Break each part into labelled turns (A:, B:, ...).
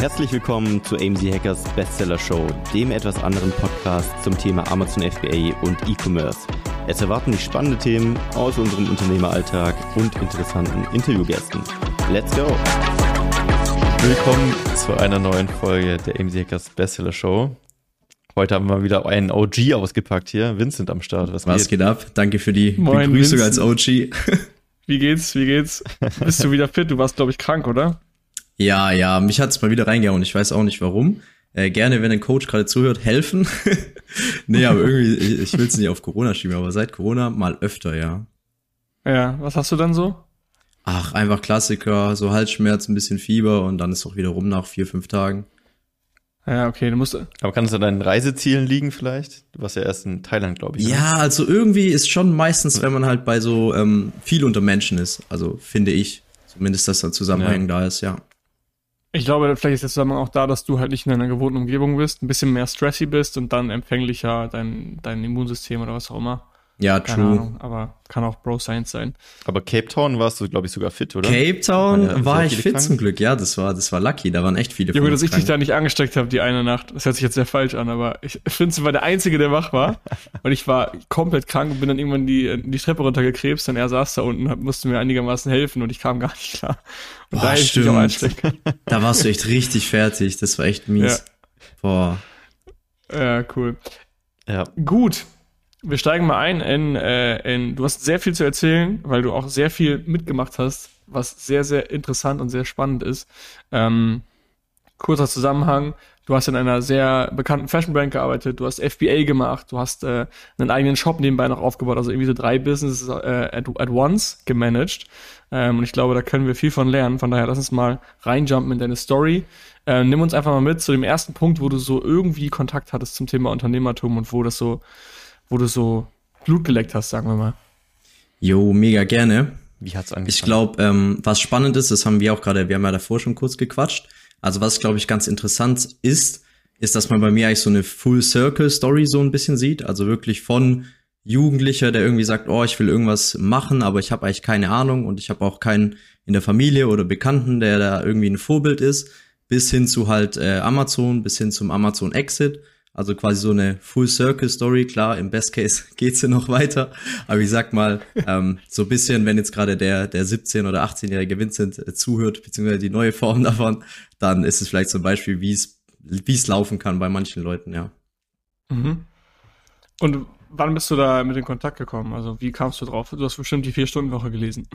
A: Herzlich willkommen zu AMZ Hackers Bestseller Show, dem etwas anderen Podcast zum Thema Amazon FBA und E-Commerce. Es erwarten dich spannende Themen aus unserem Unternehmeralltag und interessanten Interviewgästen. Let's go! Willkommen zu einer neuen Folge der AMZ Hackers Bestseller Show. Heute haben wir wieder einen OG ausgepackt hier. Vincent am Start.
B: Was, Was geht? geht ab? Danke für die Moin, Begrüßung Vincent. als OG.
C: Wie geht's? Wie geht's? Bist du wieder fit? Du warst, glaube ich, krank, oder?
B: Ja, ja, mich hat's mal wieder reingehauen. Ich weiß auch nicht warum. Äh, gerne, wenn ein Coach gerade zuhört, helfen. nee, aber irgendwie, ich, ich will es nicht auf Corona schieben, aber seit Corona mal öfter, ja.
C: Ja, was hast du dann so?
B: Ach, einfach Klassiker, so Halsschmerz, ein bisschen Fieber und dann ist auch wieder rum nach vier, fünf Tagen.
C: Ja, okay, du musst.
A: Aber kann es an deinen Reisezielen liegen vielleicht? Du warst ja erst in Thailand, glaube ich.
B: Ja, oder? also irgendwie ist schon meistens, wenn man halt bei so ähm, viel unter Menschen ist, also finde ich, zumindest, dass da Zusammenhang ja. da ist, ja.
C: Ich glaube, vielleicht ist der Zusammenhang auch da, dass du halt nicht in deiner gewohnten Umgebung bist, ein bisschen mehr stressy bist und dann empfänglicher dein, dein Immunsystem oder was auch immer.
B: Ja, Keine true. Ahnung,
C: aber kann auch Bro Science sein.
A: Aber Cape Town warst du, glaube ich, sogar fit, oder?
B: Cape Town ja, war ich fit krank? zum Glück, ja, das war, das war lucky, da waren echt viele.
C: Junge, dass ich dich da nicht angesteckt habe, die eine Nacht. Das hört sich jetzt sehr falsch an, aber ich finde, ich war der Einzige, der wach war. und ich war komplett krank und bin dann irgendwann die, die Treppe runtergekrebst und er saß da unten und musste mir einigermaßen helfen und ich kam gar nicht klar. Und
B: Boah, da stimmt. da warst du echt richtig fertig, das war echt mies. Ja. Boah.
C: Ja, cool. Ja. Gut, wir steigen mal ein in, äh, in, du hast sehr viel zu erzählen, weil du auch sehr viel mitgemacht hast, was sehr, sehr interessant und sehr spannend ist. Ähm, kurzer Zusammenhang, du hast in einer sehr bekannten Fashion Brand gearbeitet, du hast FBA gemacht, du hast äh, einen eigenen Shop nebenbei noch aufgebaut, also irgendwie so drei Businesses äh, at, at once gemanagt. Ähm, und ich glaube, da können wir viel von lernen. Von daher, lass uns mal reinjumpen in deine Story. Äh, nimm uns einfach mal mit zu dem ersten Punkt, wo du so irgendwie Kontakt hattest zum Thema Unternehmertum und wo das so wo du so Blut geleckt hast, sagen wir mal.
B: Jo, mega gerne.
A: Wie hat's angefangen?
B: Ich glaube, ähm, was spannend ist, das haben wir auch gerade, wir haben ja davor schon kurz gequatscht. Also was, glaube ich, ganz interessant ist, ist, dass man bei mir eigentlich so eine Full Circle Story so ein bisschen sieht. Also wirklich von Jugendlicher, der irgendwie sagt, oh, ich will irgendwas machen, aber ich habe eigentlich keine Ahnung und ich habe auch keinen in der Familie oder Bekannten, der da irgendwie ein Vorbild ist, bis hin zu halt äh, Amazon, bis hin zum Amazon Exit. Also quasi so eine Full Circle Story. Klar, im Best Case geht's ja noch weiter. Aber ich sag mal, ähm, so bisschen, wenn jetzt gerade der, der 17- oder 18-jährige Vincent äh, zuhört, beziehungsweise die neue Form davon, dann ist es vielleicht zum Beispiel, wie es, wie es laufen kann bei manchen Leuten, ja.
C: Mhm. Und wann bist du da mit in Kontakt gekommen? Also wie kamst du drauf? Du hast bestimmt die Vier-Stunden-Woche gelesen.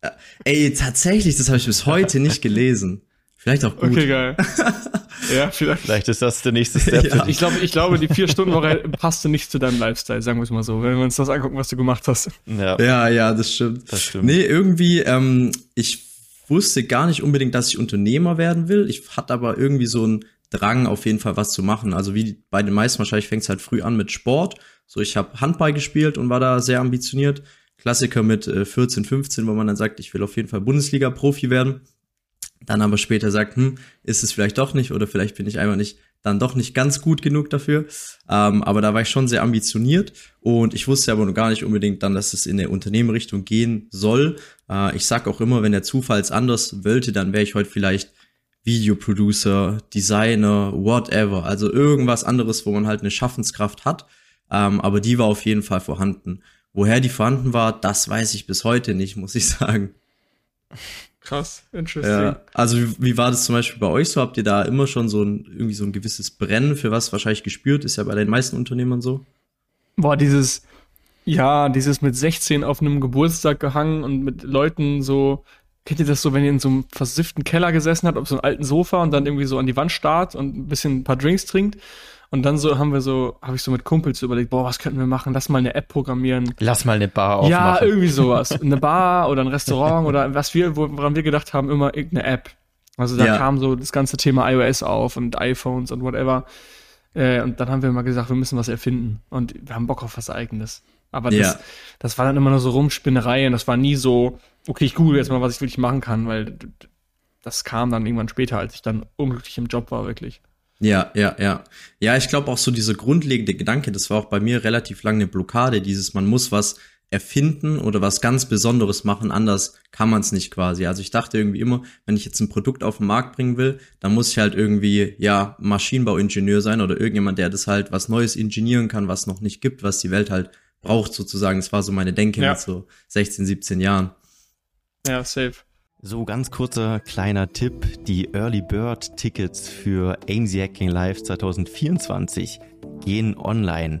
B: Äh, ey, tatsächlich, das habe ich bis heute nicht gelesen. Vielleicht auch gut.
C: Okay, geil.
A: ja, vielleicht. Vielleicht ist das der nächste Step.
C: ja. Ich glaube, ich glaube, die vier Stunden Woche passte nicht zu deinem Lifestyle, sagen wir es mal so, wenn wir uns das angucken, was du gemacht hast.
B: Ja, ja, ja das stimmt. Das stimmt. Nee, irgendwie, ähm, ich wusste gar nicht unbedingt, dass ich Unternehmer werden will. Ich hatte aber irgendwie so einen Drang, auf jeden Fall was zu machen. Also wie bei den meisten wahrscheinlich fängt es halt früh an mit Sport. So, ich habe Handball gespielt und war da sehr ambitioniert. Klassiker mit äh, 14, 15, wo man dann sagt, ich will auf jeden Fall Bundesliga-Profi werden dann aber später sagt, hm, ist es vielleicht doch nicht oder vielleicht bin ich einfach nicht dann doch nicht ganz gut genug dafür. Ähm, aber da war ich schon sehr ambitioniert und ich wusste aber noch gar nicht unbedingt dann, dass es in der Unternehmerrichtung gehen soll. Äh, ich sag auch immer, wenn der Zufall es anders wollte, dann wäre ich heute vielleicht Videoproducer, Designer, whatever. Also irgendwas anderes, wo man halt eine Schaffenskraft hat. Ähm, aber die war auf jeden Fall vorhanden. Woher die vorhanden war, das weiß ich bis heute nicht, muss ich sagen.
C: Krass, interesting.
B: Ja, also wie, wie, war das zum Beispiel bei euch so? Habt ihr da immer schon so ein irgendwie so ein gewisses Brennen für was wahrscheinlich gespürt? Ist ja bei den meisten Unternehmern so.
C: Boah, dieses, ja, dieses mit 16 auf einem Geburtstag gehangen und mit Leuten so, kennt ihr das so, wenn ihr in so einem versifften Keller gesessen habt, auf so einem alten Sofa und dann irgendwie so an die Wand starrt und ein bisschen ein paar Drinks trinkt und dann so haben wir so, habe ich so mit Kumpels überlegt, boah, was könnten wir machen? Lass mal eine App programmieren.
A: Lass mal eine Bar aufmachen.
C: Ja, irgendwie sowas. Eine Bar oder ein Restaurant oder was wir, woran wir gedacht haben, immer irgendeine App. Also da ja. kam so das ganze Thema iOS auf und iPhones und whatever. Äh, und dann haben wir mal gesagt, wir müssen was erfinden. Und wir haben Bock auf was Eigenes. Aber das, ja. das war dann immer nur so Rumspinnerei und das war nie so, okay, ich google jetzt mal, was ich wirklich machen kann, weil das kam dann irgendwann später, als ich dann unglücklich im Job war, wirklich.
B: Ja, ja, ja. Ja, ich glaube auch so dieser grundlegende Gedanke, das war auch bei mir relativ lange eine Blockade, dieses man muss was erfinden oder was ganz Besonderes machen, anders kann man es nicht quasi. Also ich dachte irgendwie immer, wenn ich jetzt ein Produkt auf den Markt bringen will, dann muss ich halt irgendwie, ja, Maschinenbauingenieur sein oder irgendjemand, der das halt was Neues ingenieren kann, was noch nicht gibt, was die Welt halt braucht sozusagen. Das war so meine Denke ja. mit so 16, 17 Jahren.
C: Ja, safe.
A: So ganz kurzer kleiner Tipp. Die Early Bird Tickets für AMZ Hacking Live 2024 gehen online.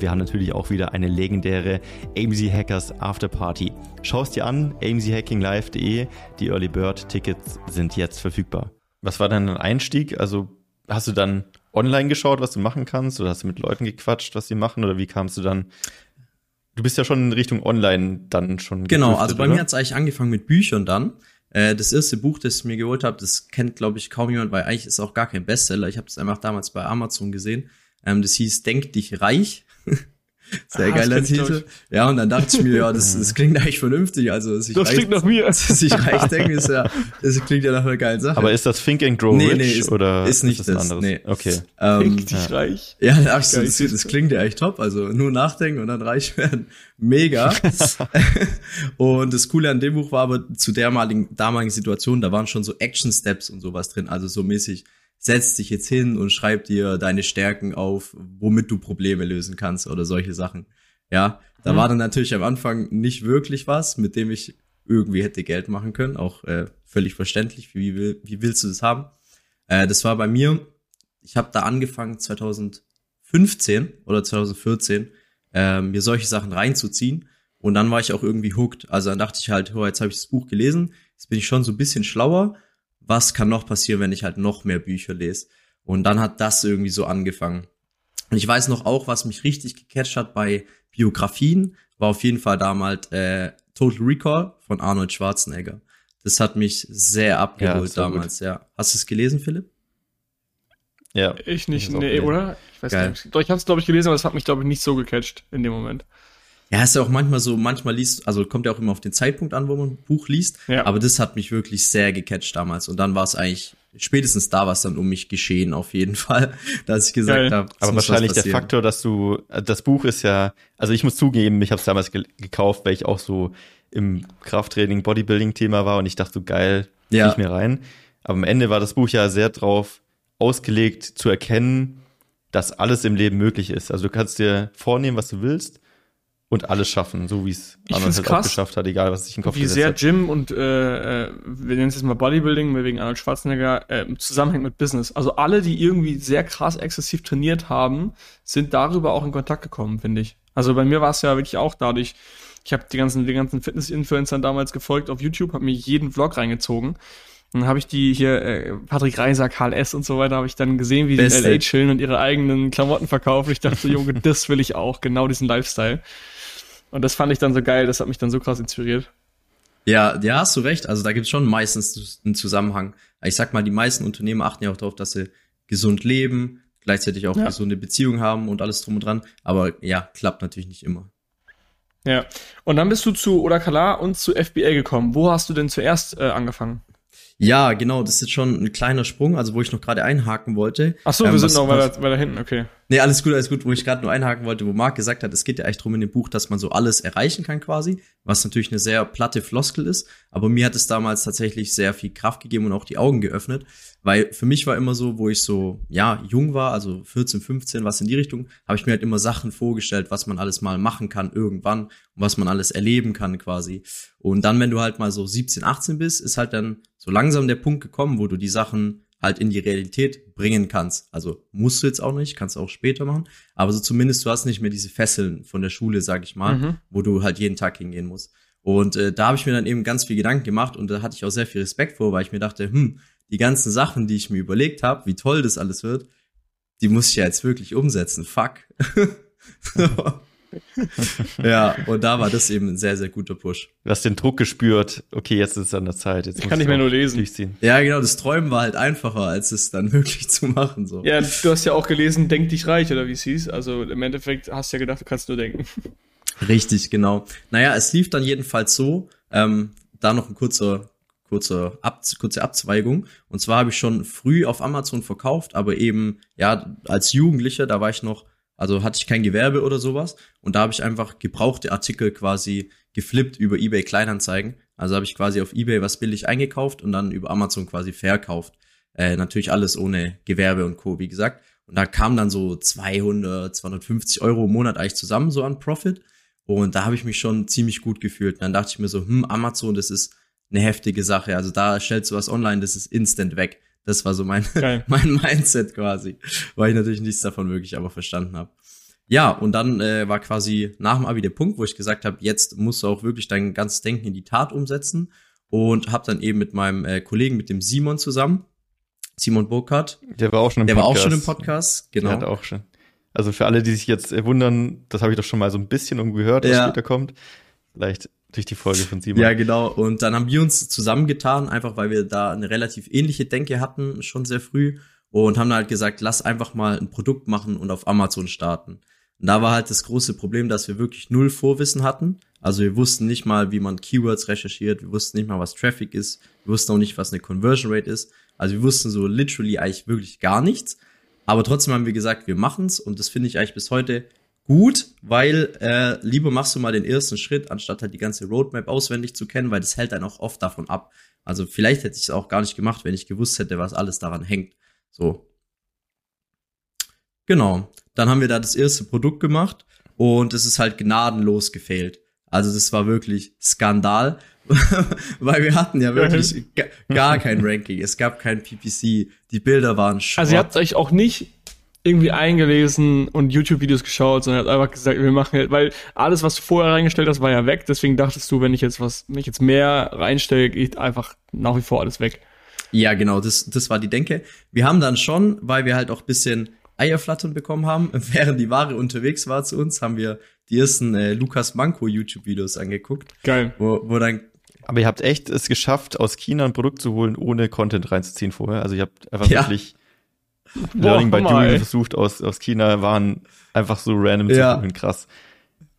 A: wir haben natürlich auch wieder eine legendäre AMZ Hackers Afterparty. Schau es dir an, amzhackinglive.de. Die Early Bird Tickets sind jetzt verfügbar. Was war dein Einstieg? Also hast du dann online geschaut, was du machen kannst? Oder hast du mit Leuten gequatscht, was sie machen? Oder wie kamst du dann? Du bist ja schon in Richtung Online dann schon.
B: Genau, also bei oder? mir hat es eigentlich angefangen mit Büchern dann. Äh, das erste Buch, das ich mir geholt habe, das kennt, glaube ich, kaum jemand, weil eigentlich ist auch gar kein Bestseller. Ich habe das einfach damals bei Amazon gesehen. Ähm, das hieß Denk dich reich. Sehr ah, geiler Titel. Ja, und dann dachte ich mir, ja, das, das klingt eigentlich vernünftig. Also,
C: dass ich das reich, klingt nach mir.
B: Dass ich reich denke, ist ja, das klingt ja nach einer geilen Sache.
A: Aber ist das Think and Grow
B: nee,
A: Rich
B: nee, ist,
A: oder
B: ist nicht
A: ist
B: das? das
A: nee. Okay.
C: Ähm, dich ja. reich.
B: Ja, das, das, das klingt ja echt top. Also nur nachdenken und dann reich werden. Mega. und das Coole an dem Buch war aber zu der damaligen Situation, da waren schon so Action Steps und sowas drin. Also so mäßig setz dich jetzt hin und schreib dir deine Stärken auf, womit du Probleme lösen kannst oder solche Sachen. Ja, da mhm. war dann natürlich am Anfang nicht wirklich was, mit dem ich irgendwie hätte Geld machen können, auch äh, völlig verständlich. Wie, wie, wie willst du das haben? Äh, das war bei mir, ich habe da angefangen 2015 oder 2014, äh, mir solche Sachen reinzuziehen. Und dann war ich auch irgendwie hooked. Also dann dachte ich halt, oh, jetzt habe ich das Buch gelesen, jetzt bin ich schon so ein bisschen schlauer was kann noch passieren, wenn ich halt noch mehr Bücher lese. Und dann hat das irgendwie so angefangen. Und ich weiß noch auch, was mich richtig gecatcht hat bei Biografien, war auf jeden Fall damals äh, Total Recall von Arnold Schwarzenegger. Das hat mich sehr abgeholt ja, damals, gut. ja. Hast du es gelesen, Philipp?
C: Ja. Ich nicht, nee, oder? Ich weiß Geil. nicht. Doch, ich habe es, glaube ich, gelesen, aber es hat mich, glaube ich, nicht so gecatcht in dem Moment.
B: Ja, ist ja auch manchmal so, manchmal liest, also kommt ja auch immer auf den Zeitpunkt an, wo man ein Buch liest. Ja. Aber das hat mich wirklich sehr gecatcht damals. Und dann war es eigentlich, spätestens da war es dann um mich geschehen, auf jeden Fall, dass ich gesagt habe.
A: Aber wahrscheinlich der Faktor, dass du, das Buch ist ja, also ich muss zugeben, ich habe es damals ge gekauft, weil ich auch so im Krafttraining, Bodybuilding-Thema war und ich dachte so geil, ja. ich mir rein. Aber am Ende war das Buch ja sehr drauf ausgelegt, zu erkennen, dass alles im Leben möglich ist. Also du kannst dir vornehmen, was du willst und alles schaffen, so wie es Arnold halt auch geschafft hat, egal was sich in den Kopf
C: Wie sehr hat. Gym und äh, äh, wir nennen es jetzt mal Bodybuilding, wegen Arnold Schwarzenegger, äh, zusammenhängt mit Business. Also alle, die irgendwie sehr krass exzessiv trainiert haben, sind darüber auch in Kontakt gekommen, finde ich. Also bei mir war es ja wirklich auch dadurch, ich habe die ganzen, die ganzen Fitness-Influencern damals gefolgt auf YouTube, habe mir jeden Vlog reingezogen. Dann habe ich die hier, äh, Patrick Reiser, Karl S. und so weiter, habe ich dann gesehen, wie die in LA chillen und ihre eigenen Klamotten verkaufen. Ich dachte, Junge, das will ich auch, genau diesen Lifestyle. Und das fand ich dann so geil, das hat mich dann so krass inspiriert.
B: Ja, ja, hast du recht. Also da gibt's schon meistens einen Zusammenhang. Ich sag mal, die meisten Unternehmen achten ja auch darauf, dass sie gesund leben, gleichzeitig auch ja. gesunde Beziehungen haben und alles drum und dran. Aber ja, klappt natürlich nicht immer.
C: Ja. Und dann bist du zu Odakala und zu FBA gekommen. Wo hast du denn zuerst äh, angefangen?
B: Ja, genau, das ist schon ein kleiner Sprung, also wo ich noch gerade einhaken wollte.
C: Ach so, ähm, wir sind noch weiter, weiter hinten, okay.
B: Nee, alles gut, alles gut, wo ich gerade nur einhaken wollte, wo Marc gesagt hat, es geht ja eigentlich drum in dem Buch, dass man so alles erreichen kann quasi, was natürlich eine sehr platte Floskel ist, aber mir hat es damals tatsächlich sehr viel Kraft gegeben und auch die Augen geöffnet, weil für mich war immer so, wo ich so, ja, jung war, also 14, 15, was in die Richtung, habe ich mir halt immer Sachen vorgestellt, was man alles mal machen kann irgendwann und was man alles erleben kann quasi. Und dann, wenn du halt mal so 17, 18 bist, ist halt dann so langsam der Punkt gekommen, wo du die Sachen halt in die Realität bringen kannst. Also musst du jetzt auch nicht, kannst auch später machen, aber so zumindest du hast nicht mehr diese Fesseln von der Schule, sag ich mal, mhm. wo du halt jeden Tag hingehen musst. Und äh, da habe ich mir dann eben ganz viel Gedanken gemacht und da hatte ich auch sehr viel Respekt vor, weil ich mir dachte, hm, die ganzen Sachen, die ich mir überlegt habe, wie toll das alles wird, die muss ich ja jetzt wirklich umsetzen. Fuck. ja, und da war das eben ein sehr, sehr guter Push.
A: Du hast den Druck gespürt, okay, jetzt ist es an der Zeit. Jetzt
C: ich kann nicht mehr nur lesen.
B: Durchziehen. Ja, genau, das Träumen war halt einfacher, als es dann wirklich zu machen. So.
C: Ja, du hast ja auch gelesen, denk dich reich, oder wie es hieß. Also im Endeffekt hast du ja gedacht, du kannst nur denken.
B: Richtig, genau. Naja, es lief dann jedenfalls so, ähm, da noch ein kurzer, kurze, Ab kurze Abzweigung. Und zwar habe ich schon früh auf Amazon verkauft, aber eben, ja, als Jugendlicher, da war ich noch, also hatte ich kein Gewerbe oder sowas. Und da habe ich einfach gebrauchte Artikel quasi geflippt über eBay Kleinanzeigen. Also habe ich quasi auf eBay was billig eingekauft und dann über Amazon quasi verkauft. Äh, natürlich alles ohne Gewerbe und Co., wie gesagt. Und da kam dann so 200, 250 Euro im Monat eigentlich zusammen, so an Profit. Und da habe ich mich schon ziemlich gut gefühlt. Und dann dachte ich mir so, hm, Amazon, das ist eine heftige Sache. Also da stellst du was online, das ist instant weg. Das war so mein, mein Mindset quasi, weil ich natürlich nichts davon wirklich aber verstanden habe. Ja, und dann äh, war quasi nach dem Abi der Punkt, wo ich gesagt habe, jetzt musst du auch wirklich dein ganzes Denken in die Tat umsetzen und habe dann eben mit meinem äh, Kollegen, mit dem Simon zusammen, Simon Burkhardt.
A: Der war auch schon
B: im der Podcast. Der war auch schon im Podcast,
A: genau. Der hat auch schon. Also für alle, die sich jetzt wundern, das habe ich doch schon mal so ein bisschen irgendwo gehört, was ja. später kommt. Vielleicht durch die Folge von Simon.
B: Ja, genau. Und dann haben wir uns zusammengetan, einfach weil wir da eine relativ ähnliche Denke hatten, schon sehr früh. Und haben halt gesagt, lass einfach mal ein Produkt machen und auf Amazon starten. Und da war halt das große Problem, dass wir wirklich null Vorwissen hatten. Also wir wussten nicht mal, wie man Keywords recherchiert. Wir wussten nicht mal, was Traffic ist. Wir wussten auch nicht, was eine Conversion Rate ist. Also wir wussten so literally eigentlich wirklich gar nichts. Aber trotzdem haben wir gesagt, wir machen's. Und das finde ich eigentlich bis heute gut, weil äh, lieber machst du mal den ersten Schritt, anstatt halt die ganze Roadmap auswendig zu kennen, weil das hält dann auch oft davon ab. Also vielleicht hätte ich es auch gar nicht gemacht, wenn ich gewusst hätte, was alles daran hängt. So. Genau. Dann haben wir da das erste Produkt gemacht und es ist halt gnadenlos gefehlt. Also das war wirklich Skandal, weil wir hatten ja wirklich gar kein Ranking. Es gab kein PPC. Die Bilder waren
C: schwach. Also ihr habt euch auch nicht irgendwie eingelesen und YouTube-Videos geschaut, sondern hat einfach gesagt, wir machen halt, weil alles, was du vorher reingestellt hast, war ja weg. Deswegen dachtest du, wenn ich jetzt was, wenn ich jetzt mehr reinstelle, geht einfach nach wie vor alles weg.
B: Ja, genau, das, das war die Denke. Wir haben dann schon, weil wir halt auch bisschen Eierflattern bekommen haben, während die Ware unterwegs war zu uns, haben wir die ersten äh, Lukas Manko YouTube-Videos angeguckt.
C: Geil.
B: Wo, wo dann
A: aber ihr habt echt es geschafft, aus China ein Produkt zu holen, ohne Content reinzuziehen vorher. Also ihr habt einfach ja. wirklich Learning by Doing versucht aus, aus China, waren einfach so random ja. zu holen. Krass.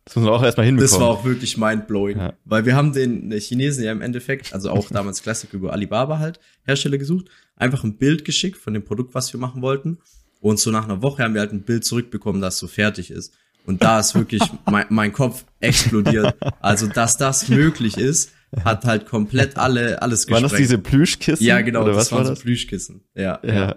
A: Das muss man auch erstmal hinbekommen.
B: Das war auch wirklich mindblowing. Ja. Weil wir haben den Chinesen ja im Endeffekt, also auch damals Classic über Alibaba halt, Hersteller gesucht, einfach ein Bild geschickt von dem Produkt, was wir machen wollten. Und so nach einer Woche haben wir halt ein Bild zurückbekommen, das so fertig ist. Und da ist wirklich mein, mein Kopf explodiert. Also, dass das möglich ist, hat halt komplett alle, alles
A: gesprengt. Waren das diese Plüschkissen?
B: Ja, genau, das waren war so Plüschkissen. Ja, ja. ja.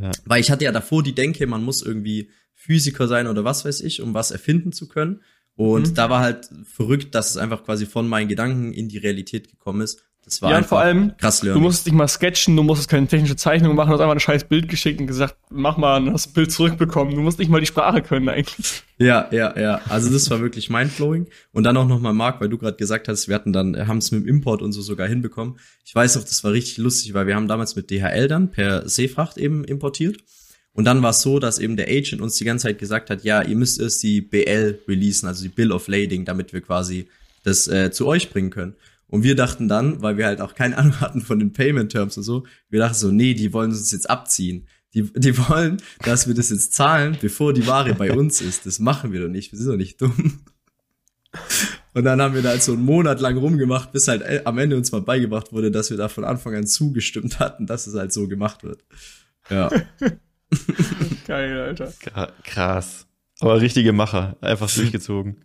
B: Ja. Weil ich hatte ja davor die Denke, man muss irgendwie Physiker sein oder was weiß ich, um was erfinden zu können. Und mhm. da war halt verrückt, dass es einfach quasi von meinen Gedanken in die Realität gekommen ist. Das war
C: ja, vor allem, krass lernen. du musst dich mal sketchen, du musstest keine technische Zeichnung machen, du hast einfach ein scheiß Bild geschickt und gesagt, mach mal, und hast ein Bild zurückbekommen. Du musst nicht mal die Sprache können eigentlich.
B: Ja, ja, ja. Also das war wirklich mindblowing. Und dann auch nochmal, Marc, weil du gerade gesagt hast, wir hatten dann, haben es mit dem Import und so sogar hinbekommen. Ich weiß auch, das war richtig lustig, weil wir haben damals mit DHL dann per Seefracht eben importiert. Und dann war es so, dass eben der Agent uns die ganze Zeit gesagt hat, ja, ihr müsst erst die BL releasen, also die Bill of Lading, damit wir quasi das äh, zu euch bringen können. Und wir dachten dann, weil wir halt auch keine Ahnung hatten von den Payment Terms und so, wir dachten so, nee, die wollen uns jetzt abziehen. Die, die wollen, dass wir das jetzt zahlen, bevor die Ware bei uns ist. Das machen wir doch nicht. Wir sind doch nicht dumm. Und dann haben wir da halt so einen Monat lang rumgemacht, bis halt äh, am Ende uns mal beigebracht wurde, dass wir da von Anfang an zugestimmt hatten, dass es halt so gemacht wird. Ja.
C: Geil, Alter.
A: Krass. Aber richtige Macher. Einfach durchgezogen.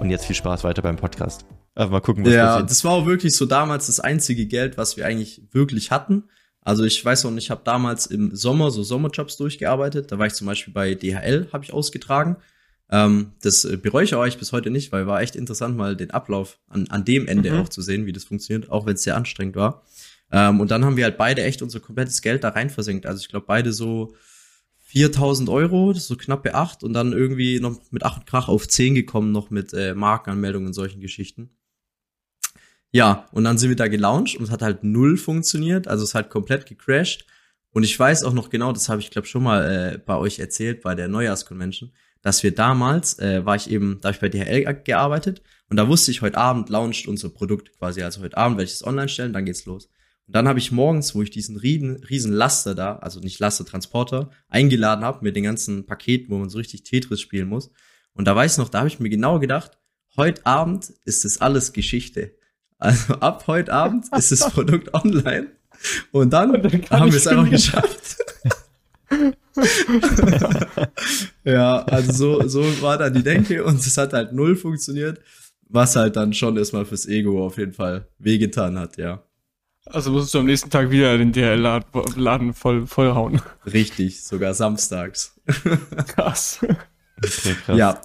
A: Und jetzt viel Spaß weiter beim Podcast.
B: Aber mal gucken, was ja, passiert. Ja, das war auch wirklich so damals das einzige Geld, was wir eigentlich wirklich hatten. Also ich weiß noch, ich habe damals im Sommer so Sommerjobs durchgearbeitet. Da war ich zum Beispiel bei DHL, habe ich ausgetragen. Ähm, das äh, bereue ich euch bis heute nicht, weil war echt interessant, mal den Ablauf an, an dem Ende mhm. auch zu sehen, wie das funktioniert, auch wenn es sehr anstrengend war. Ähm, und dann haben wir halt beide echt unser komplettes Geld da rein versenkt. Also ich glaube, beide so 4000 Euro, das ist so knappe acht und dann irgendwie noch mit acht Krach auf zehn gekommen, noch mit äh, Markenanmeldungen und solchen Geschichten. Ja, und dann sind wir da gelauncht und es hat halt null funktioniert, also es hat komplett gecrashed. Und ich weiß auch noch genau, das habe ich glaube schon mal äh, bei euch erzählt bei der Neujahrsconvention, dass wir damals äh, war ich eben, da habe ich bei DHL gearbeitet und da wusste ich heute Abend launcht unser Produkt quasi, also heute Abend werde ich es online stellen, dann geht's los. Und dann habe ich morgens, wo ich diesen riesen, riesen Laster da, also nicht Laster, Transporter, eingeladen habe mit den ganzen Paketen, wo man so richtig Tetris spielen muss. Und da weiß ich noch, da habe ich mir genau gedacht, heute Abend ist das alles Geschichte. Also ab heute Abend ist das Produkt online und dann, und dann haben wir es einfach geschafft. ja, also so, so war dann die Denke und es hat halt null funktioniert, was halt dann schon erstmal fürs Ego auf jeden Fall wehgetan hat, ja.
C: Also musstest du am nächsten Tag wieder den DHL-Laden voll, vollhauen.
B: Richtig, sogar samstags.
C: Krass.
A: Okay, krass. Ja.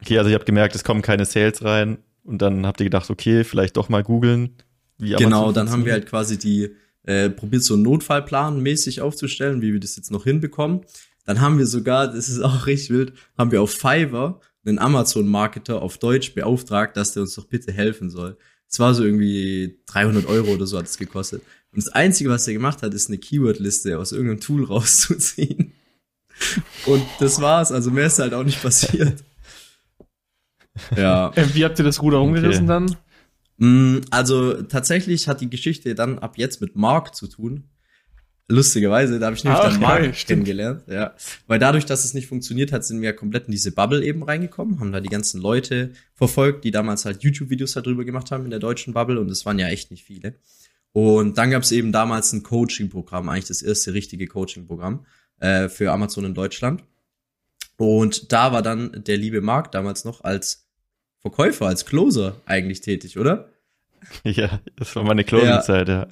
A: Okay, also ich habe gemerkt, es kommen keine Sales rein und dann habt ihr gedacht, okay, vielleicht doch mal googeln.
B: Genau, dann haben wir halt quasi die äh, probiert, so einen Notfallplan mäßig aufzustellen, wie wir das jetzt noch hinbekommen. Dann haben wir sogar, das ist auch richtig wild, haben wir auf Fiverr einen Amazon-Marketer auf Deutsch beauftragt, dass der uns doch bitte helfen soll. Es war so irgendwie 300 Euro oder so hat es gekostet. Und das Einzige, was er gemacht hat, ist eine Keyword-Liste aus irgendeinem Tool rauszuziehen. Und das war's. Also mehr ist halt auch nicht passiert.
C: Ja. Äh, wie habt ihr das Ruder umgerissen okay.
B: dann? Mm, also tatsächlich hat die Geschichte dann ab jetzt mit Mark zu tun. Lustigerweise, da habe ich nämlich ah, dann Mark stimmt. kennengelernt, ja. Weil dadurch, dass es nicht funktioniert hat, sind wir komplett in diese Bubble eben reingekommen, haben da die ganzen Leute verfolgt, die damals halt YouTube-Videos darüber gemacht haben in der deutschen Bubble und es waren ja echt nicht viele. Und dann gab es eben damals ein Coaching-Programm, eigentlich das erste richtige Coaching-Programm äh, für Amazon in Deutschland. Und da war dann der liebe Mark damals noch als Verkäufer, als Closer eigentlich tätig, oder?
A: Ja, das war meine Closing-Zeit, ja.
B: ja.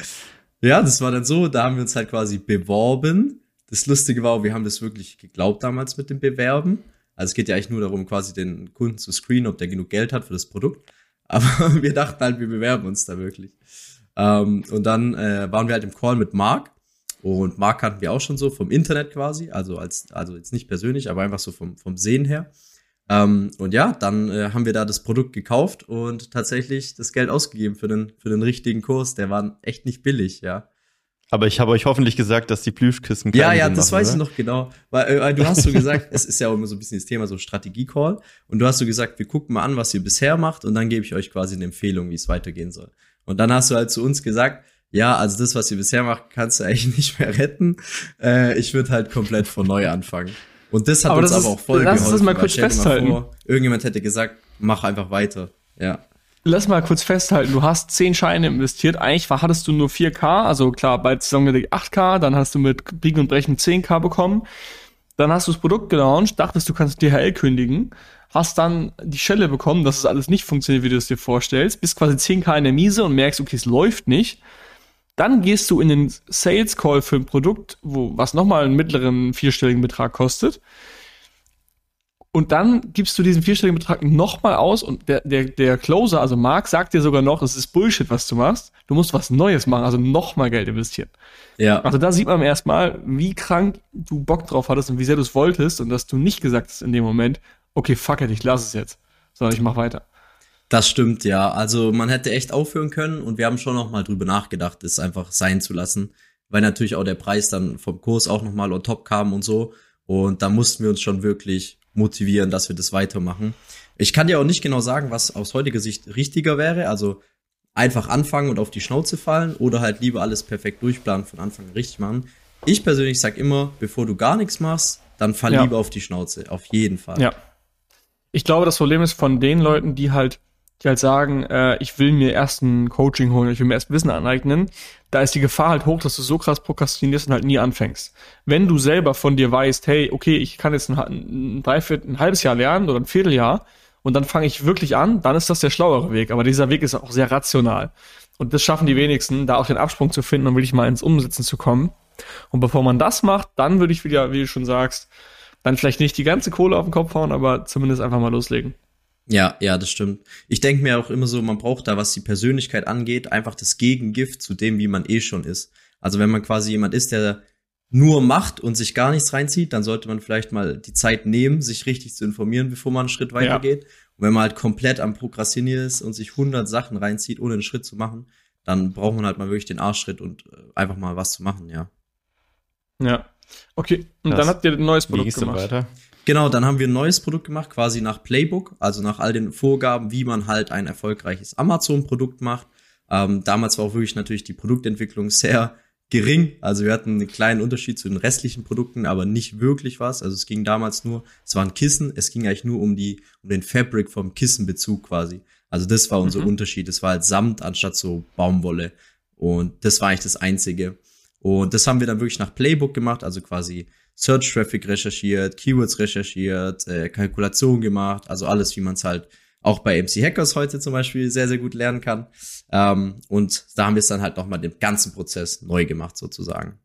B: Das war dann so, da haben wir uns halt quasi beworben. Das Lustige war, wir haben das wirklich geglaubt damals mit dem Bewerben. Also es geht ja eigentlich nur darum, quasi den Kunden zu screenen, ob der genug Geld hat für das Produkt. Aber wir dachten halt, wir bewerben uns da wirklich. Ähm, und dann äh, waren wir halt im Call mit Mark und Mark kannten wir auch schon so vom Internet quasi, also als, also jetzt nicht persönlich, aber einfach so vom, vom Sehen her. Ähm, und ja, dann äh, haben wir da das Produkt gekauft und tatsächlich das Geld ausgegeben für den, für den richtigen Kurs. Der war echt nicht billig, ja.
A: Aber ich habe euch hoffentlich gesagt, dass die Plüschkissen
B: Ja, ja, das machen, weiß oder? ich noch genau. Weil äh, du hast so gesagt, es ist ja auch immer so ein bisschen das Thema, so Strategie-Call. Und du hast so gesagt, wir gucken mal an, was ihr bisher macht und dann gebe ich euch quasi eine Empfehlung, wie es weitergehen soll. Und dann hast du halt zu uns gesagt, ja, also das, was ihr bisher macht, kannst du eigentlich nicht mehr retten. Äh, ich würde halt komplett von neu anfangen. Und das hat aber uns das aber ist, auch voll
C: lass geholfen. Lass das mal kurz festhalten. Mal vor,
B: irgendjemand hätte gesagt, mach einfach weiter. Ja.
C: Lass mal kurz festhalten, du hast zehn Scheine investiert. Eigentlich war, hattest du nur 4K, also klar, bei zusammengelegt 8K, dann hast du mit Biegen und Brechen 10K bekommen. Dann hast du das Produkt gelauncht, dachtest, du kannst DHL kündigen, hast dann die Schelle bekommen, dass es alles nicht funktioniert, wie du es dir vorstellst, bist quasi 10K in der Miese und merkst, okay, es läuft nicht dann gehst du in den Sales Call für ein Produkt, wo, was nochmal einen mittleren vierstelligen Betrag kostet. und dann gibst du diesen vierstelligen Betrag nochmal aus und der, der, der Closer, also Mark, sagt dir sogar noch, es ist Bullshit, was du machst. Du musst was Neues machen, also nochmal Geld investieren. Ja. Also da sieht man erstmal, wie krank du Bock drauf hattest und wie sehr du es wolltest und dass du nicht gesagt hast in dem Moment, okay, fuck it, ich lass es jetzt, sondern ich mach weiter.
B: Das stimmt, ja. Also man hätte echt aufhören können und wir haben schon noch mal drüber nachgedacht, es einfach sein zu lassen, weil natürlich auch der Preis dann vom Kurs auch noch mal on top kam und so. Und da mussten wir uns schon wirklich motivieren, dass wir das weitermachen. Ich kann dir auch nicht genau sagen, was aus heutiger Sicht richtiger wäre. Also einfach anfangen und auf die Schnauze fallen oder halt lieber alles perfekt durchplanen, von Anfang an richtig machen. Ich persönlich sag immer, bevor du gar nichts machst, dann fall ja. lieber auf die Schnauze. Auf jeden Fall.
C: Ja. Ich glaube, das Problem ist von den Leuten, die halt die halt sagen, äh, ich will mir erst ein Coaching holen, ich will mir erst Wissen aneignen, da ist die Gefahr halt hoch, dass du so krass prokrastinierst und halt nie anfängst. Wenn du selber von dir weißt, hey, okay, ich kann jetzt ein, ein, Dreiviertel, ein halbes Jahr lernen oder ein Vierteljahr und dann fange ich wirklich an, dann ist das der schlauere Weg. Aber dieser Weg ist auch sehr rational. Und das schaffen die wenigsten, da auch den Absprung zu finden und wirklich mal ins Umsetzen zu kommen. Und bevor man das macht, dann würde ich wieder, wie du schon sagst, dann vielleicht nicht die ganze Kohle auf den Kopf hauen, aber zumindest einfach mal loslegen.
B: Ja, ja, das stimmt. Ich denke mir auch immer so, man braucht da, was die Persönlichkeit angeht, einfach das Gegengift zu dem, wie man eh schon ist. Also wenn man quasi jemand ist, der nur macht und sich gar nichts reinzieht, dann sollte man vielleicht mal die Zeit nehmen, sich richtig zu informieren, bevor man einen Schritt weitergeht. Ja. Und wenn man halt komplett am Prokrastinieren ist und sich hundert Sachen reinzieht, ohne einen Schritt zu machen, dann braucht man halt mal wirklich den Arschschritt und äh, einfach mal was zu machen, ja.
C: Ja. Okay, und das, dann habt ihr ein neues Produkt gemacht. Weiter?
B: Genau, dann haben wir ein neues Produkt gemacht, quasi nach Playbook, also nach all den Vorgaben, wie man halt ein erfolgreiches Amazon-Produkt macht. Ähm, damals war auch wirklich natürlich die Produktentwicklung sehr gering. Also wir hatten einen kleinen Unterschied zu den restlichen Produkten, aber nicht wirklich was. Also es ging damals nur, es waren Kissen, es ging eigentlich nur um die, um den Fabric vom Kissenbezug quasi. Also das war unser mhm. Unterschied. Es war halt Samt anstatt so Baumwolle. Und das war eigentlich das Einzige. Und das haben wir dann wirklich nach Playbook gemacht, also quasi Search Traffic recherchiert, Keywords recherchiert, äh, Kalkulation gemacht, also alles, wie man es halt auch bei MC Hackers heute zum Beispiel sehr, sehr gut lernen kann. Ähm, und da haben wir es dann halt nochmal den ganzen Prozess neu gemacht, sozusagen.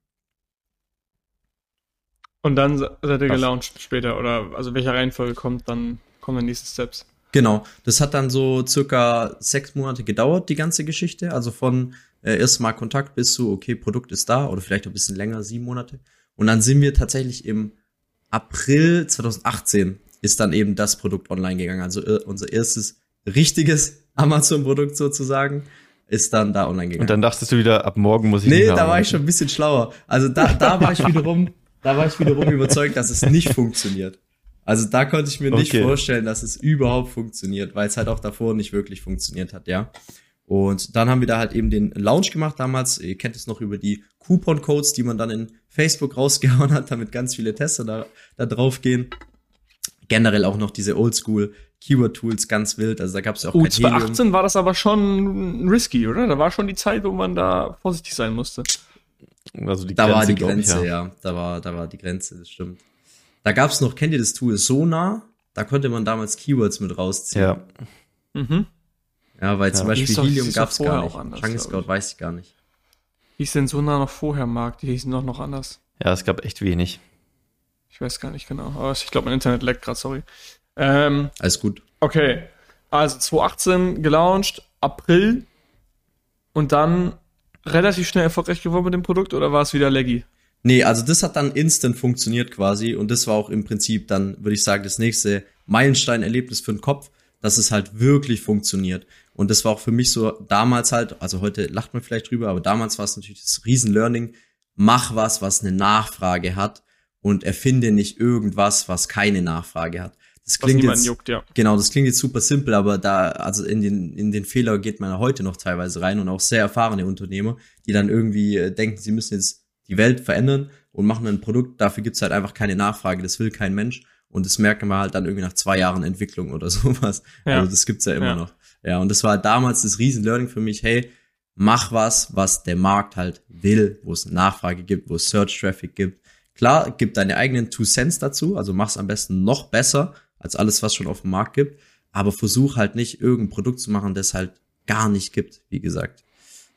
C: Und dann seid ihr gelauncht später, oder also welche Reihenfolge kommt, dann kommen die nächsten Steps.
B: Genau, das hat dann so circa sechs Monate gedauert, die ganze Geschichte. Also von äh, erstmal Kontakt bis zu, okay, Produkt ist da oder vielleicht ein bisschen länger, sieben Monate. Und dann sind wir tatsächlich im April 2018 ist dann eben das Produkt online gegangen. Also äh, unser erstes richtiges Amazon-Produkt sozusagen ist dann da online gegangen.
A: Und dann dachtest du wieder, ab morgen muss ich
B: Nee, da war ich schon ein bisschen schlauer. Also da, da war ich wiederum, da war ich wiederum überzeugt, dass es nicht funktioniert. Also da konnte ich mir nicht vorstellen, dass es überhaupt funktioniert, weil es halt auch davor nicht wirklich funktioniert hat, ja. Und dann haben wir da halt eben den Launch gemacht damals. Ihr kennt es noch über die Coupon-Codes, die man dann in Facebook rausgehauen hat, damit ganz viele Tester da, da drauf gehen. Generell auch noch diese Oldschool Keyword-Tools ganz wild. Also da gab es ja auch
C: oh, 2018 war das aber schon risky, oder? Da war schon die Zeit, wo man da vorsichtig sein musste.
B: Also die da Grenze, war die Grenze, ich, ja. ja. Da war, da war die Grenze, das stimmt. Da gab es noch, kennt ihr das Tool Sonar? Da konnte man damals Keywords mit rausziehen. Ja. Mhm. Ja, weil ja. zum Beispiel doch, Helium gab es gar nicht. Anders, Chunky Scout weiß ich gar nicht.
C: Hieß denn Sonar noch vorher, Marc? Die hießen doch noch anders.
A: Ja, es gab echt wenig.
C: Ich weiß gar nicht genau. Aber ich glaube, mein Internet leckt gerade, sorry. Ähm,
B: Alles gut.
C: Okay. Also 2018 gelauncht, April und dann relativ schnell erfolgreich geworden mit dem Produkt oder war es wieder laggy?
B: Nee, also das hat dann instant funktioniert quasi und das war auch im Prinzip dann, würde ich sagen, das nächste Meilenstein-Erlebnis für den Kopf, dass es halt wirklich funktioniert. Und das war auch für mich so damals halt, also heute lacht man vielleicht drüber, aber damals war es natürlich das Riesen-Learning. Mach was, was eine Nachfrage hat und erfinde nicht irgendwas, was keine Nachfrage hat. Das klingt jetzt, juckt, ja. genau, das klingt jetzt super simpel, aber da, also in den, in den Fehler geht man heute noch teilweise rein und auch sehr erfahrene Unternehmer, die dann irgendwie äh, denken, sie müssen jetzt die Welt verändern und machen ein Produkt, dafür gibt's halt einfach keine Nachfrage, das will kein Mensch. Und das merken wir halt dann irgendwie nach zwei Jahren Entwicklung oder sowas. Ja. Also das gibt's ja immer ja. noch. Ja, und das war damals das riesen Learning für mich, hey, mach was, was der Markt halt will, wo es Nachfrage gibt, wo es Search Traffic gibt. Klar, gib deine eigenen Two Cents dazu, also mach's am besten noch besser als alles, was schon auf dem Markt gibt, aber versuch halt nicht irgendein Produkt zu machen, das halt gar nicht gibt, wie gesagt.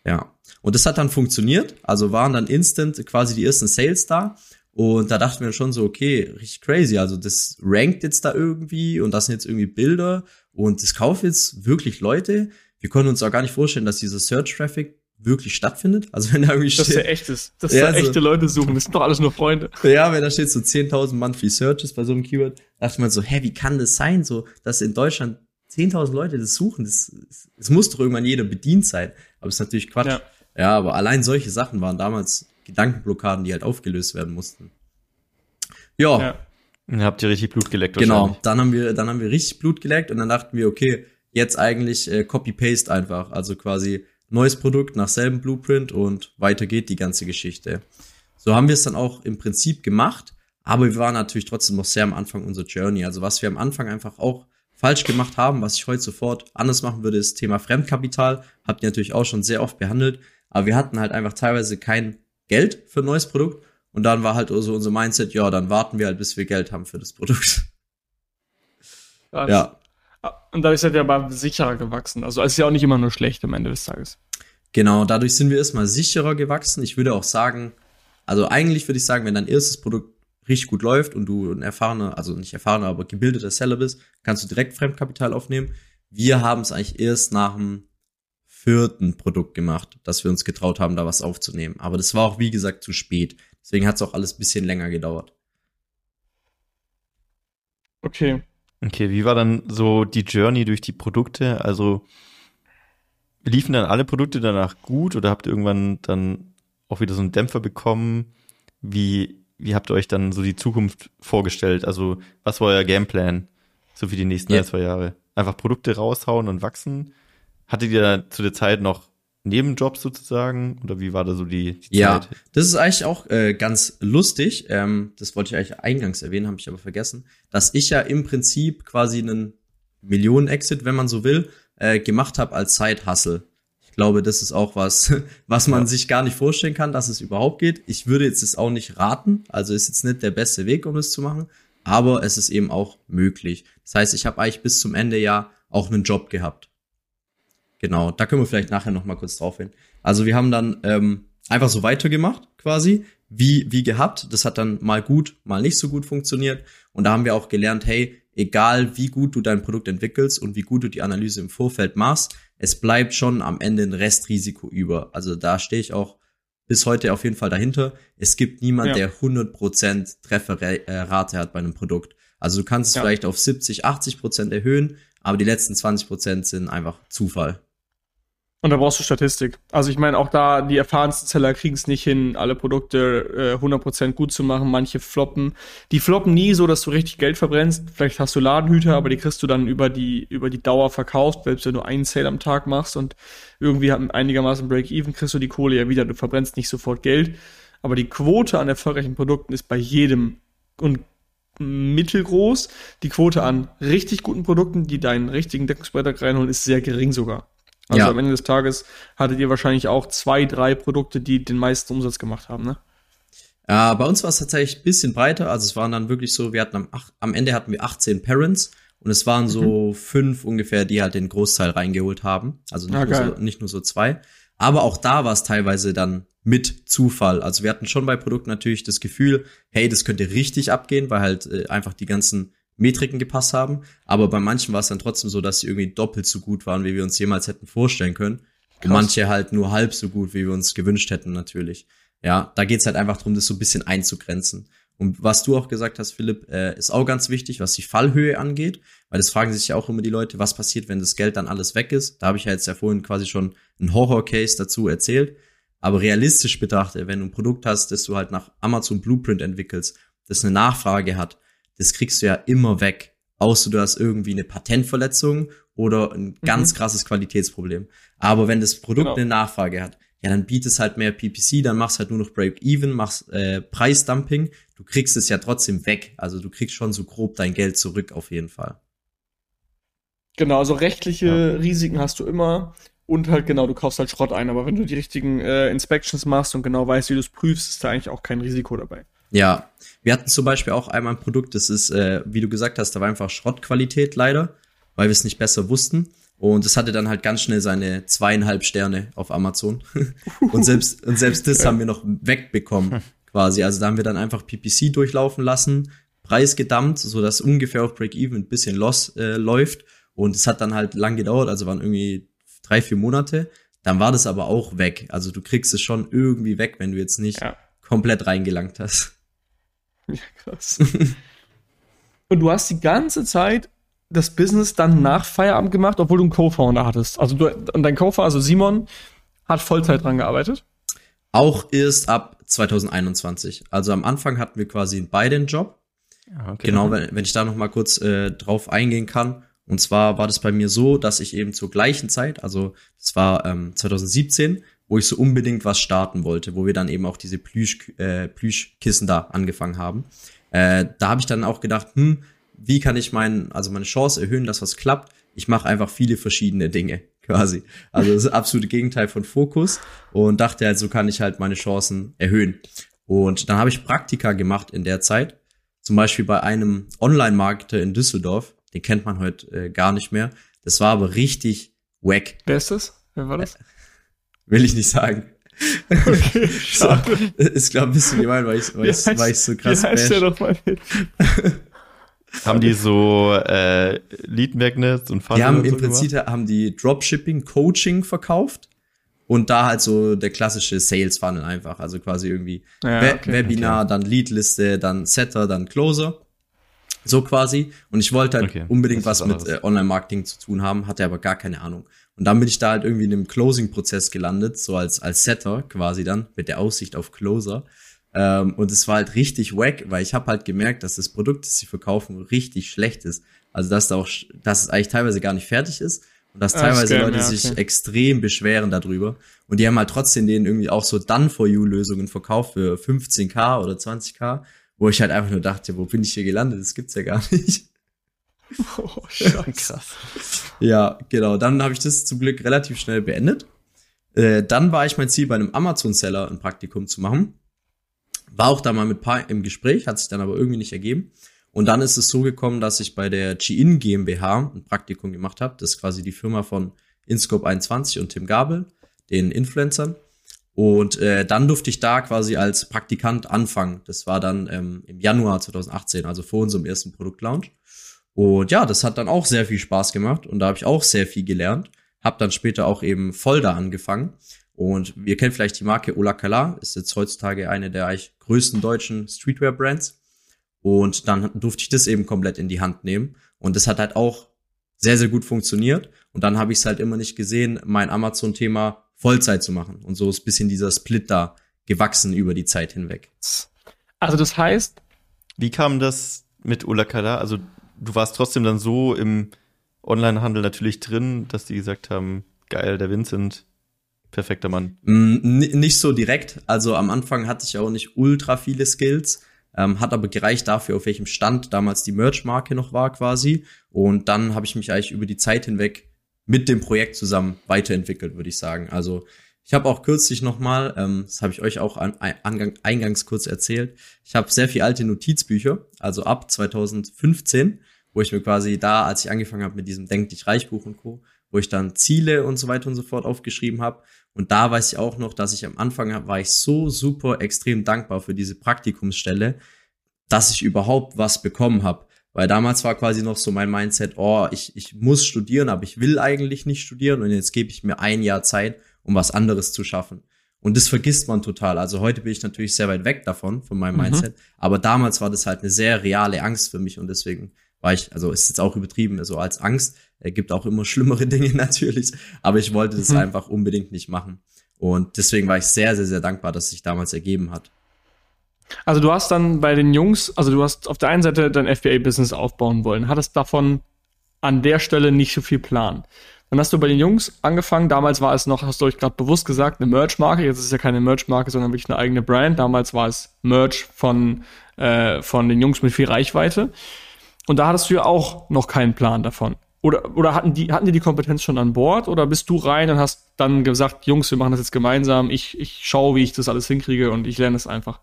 B: Ja. Und das hat dann funktioniert, also waren dann instant quasi die ersten Sales da Und da dachten wir schon so, okay, richtig crazy. Also das rankt jetzt da irgendwie und das sind jetzt irgendwie Bilder und das kaufen jetzt wirklich Leute. Wir konnten uns auch gar nicht vorstellen, dass dieser Search-Traffic wirklich stattfindet. Also wenn da irgendwie
C: steht. Das ist ja echtes. Das ja, da also, echte Leute suchen. Das sind doch alles nur Freunde.
B: Ja, wenn da steht so 10.000 monthly Searches bei so einem Keyword, dachte man so, hä, wie kann das sein? So, dass in Deutschland 10.000 Leute das suchen. Das, das muss doch irgendwann jeder bedient sein. Aber es ist natürlich Quatsch. Ja. ja, aber allein solche Sachen waren damals Gedankenblockaden, die halt aufgelöst werden mussten. Ja. ja.
A: Dann habt ihr richtig Blut geleckt.
B: Genau. Dann haben wir, dann haben wir richtig Blut geleckt und dann dachten wir, okay, jetzt eigentlich äh, Copy-Paste einfach. Also quasi neues Produkt nach selben Blueprint und weiter geht die ganze Geschichte. So haben wir es dann auch im Prinzip gemacht, aber wir waren natürlich trotzdem noch sehr am Anfang unserer Journey. Also was wir am Anfang einfach auch falsch gemacht haben, was ich heute sofort anders machen würde, ist Thema Fremdkapital. Habt ihr natürlich auch schon sehr oft behandelt, aber wir hatten halt einfach teilweise kein Geld für ein neues Produkt und dann war halt so unser Mindset, ja, dann warten wir halt, bis wir Geld haben für das Produkt.
C: ja. Und dadurch seid ihr aber sicherer gewachsen. Also es ist ja auch nicht immer nur schlecht am Ende des Tages.
B: Genau, dadurch sind wir erstmal sicherer gewachsen. Ich würde auch sagen, also eigentlich würde ich sagen, wenn dein erstes Produkt richtig gut läuft und du ein erfahrener, also nicht erfahrener, aber gebildeter Seller bist, kannst du direkt Fremdkapital aufnehmen. Wir haben es eigentlich erst nach dem vierten Produkt gemacht, dass wir uns getraut haben, da was aufzunehmen. Aber das war auch, wie gesagt, zu spät. Deswegen hat es auch alles ein bisschen länger gedauert.
C: Okay.
A: Okay, wie war dann so die Journey durch die Produkte? Also liefen dann alle Produkte danach gut oder habt ihr irgendwann dann auch wieder so einen Dämpfer bekommen? Wie, wie habt ihr euch dann so die Zukunft vorgestellt? Also was war euer Gameplan so für die nächsten ja. ein, zwei Jahre? Einfach Produkte raushauen und wachsen? Hattet ihr zu der Zeit noch Nebenjobs sozusagen? Oder wie war da so die,
B: die ja, Zeit? Ja, das ist eigentlich auch äh, ganz lustig. Ähm, das wollte ich eigentlich eingangs erwähnen, habe ich aber vergessen, dass ich ja im Prinzip quasi einen Millionen-Exit, wenn man so will, äh, gemacht habe als Side-Hustle. Ich glaube, das ist auch was, was man ja. sich gar nicht vorstellen kann, dass es überhaupt geht. Ich würde jetzt es auch nicht raten, also ist jetzt nicht der beste Weg, um es zu machen, aber es ist eben auch möglich. Das heißt, ich habe eigentlich bis zum Ende ja auch einen Job gehabt. Genau, da können wir vielleicht nachher noch mal kurz drauf hin. Also wir haben dann ähm, einfach so weitergemacht, quasi, wie, wie gehabt. Das hat dann mal gut, mal nicht so gut funktioniert. Und da haben wir auch gelernt, hey, egal wie gut du dein Produkt entwickelst und wie gut du die Analyse im Vorfeld machst, es bleibt schon am Ende ein Restrisiko über. Also da stehe ich auch bis heute auf jeden Fall dahinter. Es gibt niemand, ja. der 100% Trefferrate hat bei einem Produkt. Also du kannst es ja. vielleicht auf 70, 80% erhöhen, aber die letzten 20% sind einfach Zufall.
C: Und da brauchst du Statistik. Also ich meine, auch da, die erfahrensten Seller kriegen es nicht hin, alle Produkte äh, 100% gut zu machen. Manche floppen. Die floppen nie so, dass du richtig Geld verbrennst. Vielleicht hast du Ladenhüter, aber die kriegst du dann über die, über die Dauer verkauft. Selbst wenn du einen Sale am Tag machst und irgendwie einigermaßen Break-Even, kriegst du die Kohle ja wieder. Du verbrennst nicht sofort Geld. Aber die Quote an erfolgreichen Produkten ist bei jedem und mittelgroß. Die Quote an richtig guten Produkten, die deinen richtigen Deckungsbeitrag reinholen, ist sehr gering sogar. Also ja. am Ende des Tages hattet ihr wahrscheinlich auch zwei, drei Produkte, die den meisten Umsatz gemacht haben, ne?
B: Ja, bei uns war es tatsächlich ein bisschen breiter. Also es waren dann wirklich so, wir hatten am, am Ende hatten wir 18 Parents und es waren so mhm. fünf ungefähr, die halt den Großteil reingeholt haben. Also nicht, ah, nur so, nicht nur so zwei. Aber auch da war es teilweise dann mit Zufall. Also wir hatten schon bei Produkten natürlich das Gefühl, hey, das könnte richtig abgehen, weil halt äh, einfach die ganzen Metriken gepasst haben. Aber bei manchen war es dann trotzdem so, dass sie irgendwie doppelt so gut waren, wie wir uns jemals hätten vorstellen können. Und manche halt nur halb so gut, wie wir uns gewünscht hätten, natürlich. Ja, da geht's halt einfach darum, das so ein bisschen einzugrenzen. Und was du auch gesagt hast, Philipp, äh, ist auch ganz wichtig, was die Fallhöhe angeht, weil das fragen sich ja auch immer die Leute, was passiert, wenn das Geld dann alles weg ist. Da habe ich ja jetzt ja vorhin quasi schon einen Horror-Case dazu erzählt. Aber realistisch betrachtet, wenn du ein Produkt hast, das du halt nach Amazon Blueprint entwickelst, das eine Nachfrage hat, das kriegst du ja immer weg. Außer du hast irgendwie eine Patentverletzung oder ein mhm. ganz mhm. krasses Qualitätsproblem. Aber wenn das Produkt genau. eine Nachfrage hat, ja, dann bietest halt mehr PPC, dann machst halt nur noch Break-Even, machst äh, Preisdumping. Du kriegst es ja trotzdem weg. Also du kriegst schon so grob dein Geld zurück auf jeden Fall.
C: Genau, also rechtliche ja. Risiken hast du immer. Und halt genau, du kaufst halt Schrott ein. Aber wenn du die richtigen äh, Inspections machst und genau weißt, wie du es prüfst, ist da eigentlich auch kein Risiko dabei.
B: Ja, wir hatten zum Beispiel auch einmal ein Produkt, das ist, äh, wie du gesagt hast, da war einfach Schrottqualität leider, weil wir es nicht besser wussten. Und es hatte dann halt ganz schnell seine zweieinhalb Sterne auf Amazon. und selbst, und selbst das haben wir noch wegbekommen, quasi. Also da haben wir dann einfach PPC durchlaufen lassen, Preis gedammt, so dass ungefähr auf Break-Even ein bisschen Loss äh, läuft. Und es hat dann halt lang gedauert, also waren irgendwie drei, vier Monate. Dann war das aber auch weg. Also du kriegst es schon irgendwie weg, wenn du jetzt nicht ja. komplett reingelangt hast.
C: Ja, krass. Und du hast die ganze Zeit das Business dann nach Feierabend gemacht, obwohl du einen Co-Founder hattest. Also du, und dein Co-Founder, also Simon, hat Vollzeit dran gearbeitet?
B: Auch erst ab 2021. Also am Anfang hatten wir quasi beide einen Job. Ja, okay. Genau, wenn, wenn ich da noch mal kurz äh, drauf eingehen kann. Und zwar war das bei mir so, dass ich eben zur gleichen Zeit, also das war ähm, 2017, wo ich so unbedingt was starten wollte, wo wir dann eben auch diese Plüsch, äh, Plüschkissen da angefangen haben. Äh, da habe ich dann auch gedacht, hm, wie kann ich mein, also meine Chance erhöhen, dass was klappt? Ich mache einfach viele verschiedene Dinge quasi. Also das ist absolute Gegenteil von Fokus und dachte halt, so kann ich halt meine Chancen erhöhen. Und dann habe ich Praktika gemacht in der Zeit, zum Beispiel bei einem Online-Marketer in Düsseldorf, den kennt man heute äh, gar nicht mehr. Das war aber richtig wack.
C: Wer ist das? Wer war das?
B: Will ich nicht sagen. Okay, so, ist glaube ein bisschen gemein, weil ich, weil, ich, weil ich so krass wie der doch mal
A: haben die so äh, Lead Magnets und
B: Funnel Die haben im so Prinzip gemacht? haben die Dropshipping Coaching verkauft und da halt so der klassische Sales Funnel einfach, also quasi irgendwie ja, We okay, Webinar, okay. dann Leadliste, dann Setter, dann Closer. So quasi. Und ich wollte halt okay, unbedingt was mit äh, Online-Marketing zu tun haben, hatte aber gar keine Ahnung. Und dann bin ich da halt irgendwie in einem Closing-Prozess gelandet, so als, als Setter quasi dann, mit der Aussicht auf Closer. Ähm, und es war halt richtig wack, weil ich habe halt gemerkt, dass das Produkt, das sie verkaufen, richtig schlecht ist. Also dass da auch, dass es eigentlich teilweise gar nicht fertig ist und dass ah, teilweise Scam, Leute ja, okay. sich extrem beschweren darüber. Und die haben halt trotzdem denen irgendwie auch so Done-for-You-Lösungen verkauft für 15k oder 20k, wo ich halt einfach nur dachte, wo bin ich hier gelandet? Das gibt's ja gar nicht. Oh, krass. Ja, genau. Dann habe ich das zum Glück relativ schnell beendet. Äh, dann war ich mein Ziel, bei einem Amazon-Seller ein Praktikum zu machen. War auch da mal mit paar im Gespräch, hat sich dann aber irgendwie nicht ergeben. Und dann ist es so gekommen, dass ich bei der G-In GmbH ein Praktikum gemacht habe. Das ist quasi die Firma von Inscope 21 und Tim Gabel, den Influencern. Und äh, dann durfte ich da quasi als Praktikant anfangen. Das war dann ähm, im Januar 2018, also vor unserem ersten Produktlaunch. Und ja, das hat dann auch sehr viel Spaß gemacht und da habe ich auch sehr viel gelernt. Hab dann später auch eben voll da angefangen und wir kennen vielleicht die Marke Ola Kala, ist jetzt heutzutage eine der eigentlich größten deutschen Streetwear-Brands. Und dann durfte ich das eben komplett in die Hand nehmen. Und das hat halt auch sehr, sehr gut funktioniert. Und dann habe ich es halt immer nicht gesehen, mein Amazon-Thema Vollzeit zu machen. Und so ist bisschen dieser Split da gewachsen über die Zeit hinweg.
C: Also das heißt.
A: Wie kam das mit Ola Kala? Also du warst trotzdem dann so im Onlinehandel natürlich drin, dass die gesagt haben, geil, der Vincent, perfekter Mann?
B: Mm, nicht so direkt. Also am Anfang hatte ich auch nicht ultra viele Skills, ähm, hat aber gereicht dafür, auf welchem Stand damals die Merch-Marke noch war quasi. Und dann habe ich mich eigentlich über die Zeit hinweg mit dem Projekt zusammen weiterentwickelt, würde ich sagen. Also ich habe auch kürzlich nochmal, ähm, das habe ich euch auch an, an, eingangs kurz erzählt, ich habe sehr viel alte Notizbücher, also ab 2015, wo ich mir quasi da, als ich angefangen habe mit diesem Denk dich reich Buch und Co., wo ich dann Ziele und so weiter und so fort aufgeschrieben habe. Und da weiß ich auch noch, dass ich am Anfang war ich so super extrem dankbar für diese Praktikumsstelle, dass ich überhaupt was bekommen habe. Weil damals war quasi noch so mein Mindset, oh, ich, ich muss studieren, aber ich will eigentlich nicht studieren und jetzt gebe ich mir ein Jahr Zeit, um was anderes zu schaffen. Und das vergisst man total. Also heute bin ich natürlich sehr weit weg davon, von meinem mhm. Mindset. Aber damals war das halt eine sehr reale Angst für mich und deswegen war ich, also ist jetzt auch übertrieben, so als Angst. Er gibt auch immer schlimmere Dinge natürlich, aber ich wollte das mhm. einfach unbedingt nicht machen. Und deswegen war ich sehr, sehr, sehr dankbar, dass es sich damals ergeben hat.
C: Also du hast dann bei den Jungs, also du hast auf der einen Seite dein FBA-Business aufbauen wollen, hattest davon an der Stelle nicht so viel Plan. Dann hast du bei den Jungs angefangen, damals war es noch, hast du euch gerade bewusst gesagt, eine Merch-Marke, jetzt ist es ja keine Merch-Marke, sondern wirklich eine eigene Brand. Damals war es Merch von, äh, von den Jungs mit viel Reichweite. Und da hattest du ja auch noch keinen Plan davon. Oder, oder hatten, die, hatten die die Kompetenz schon an Bord? Oder bist du rein und hast dann gesagt, Jungs, wir machen das jetzt gemeinsam, ich, ich schaue, wie ich das alles hinkriege und ich lerne es einfach?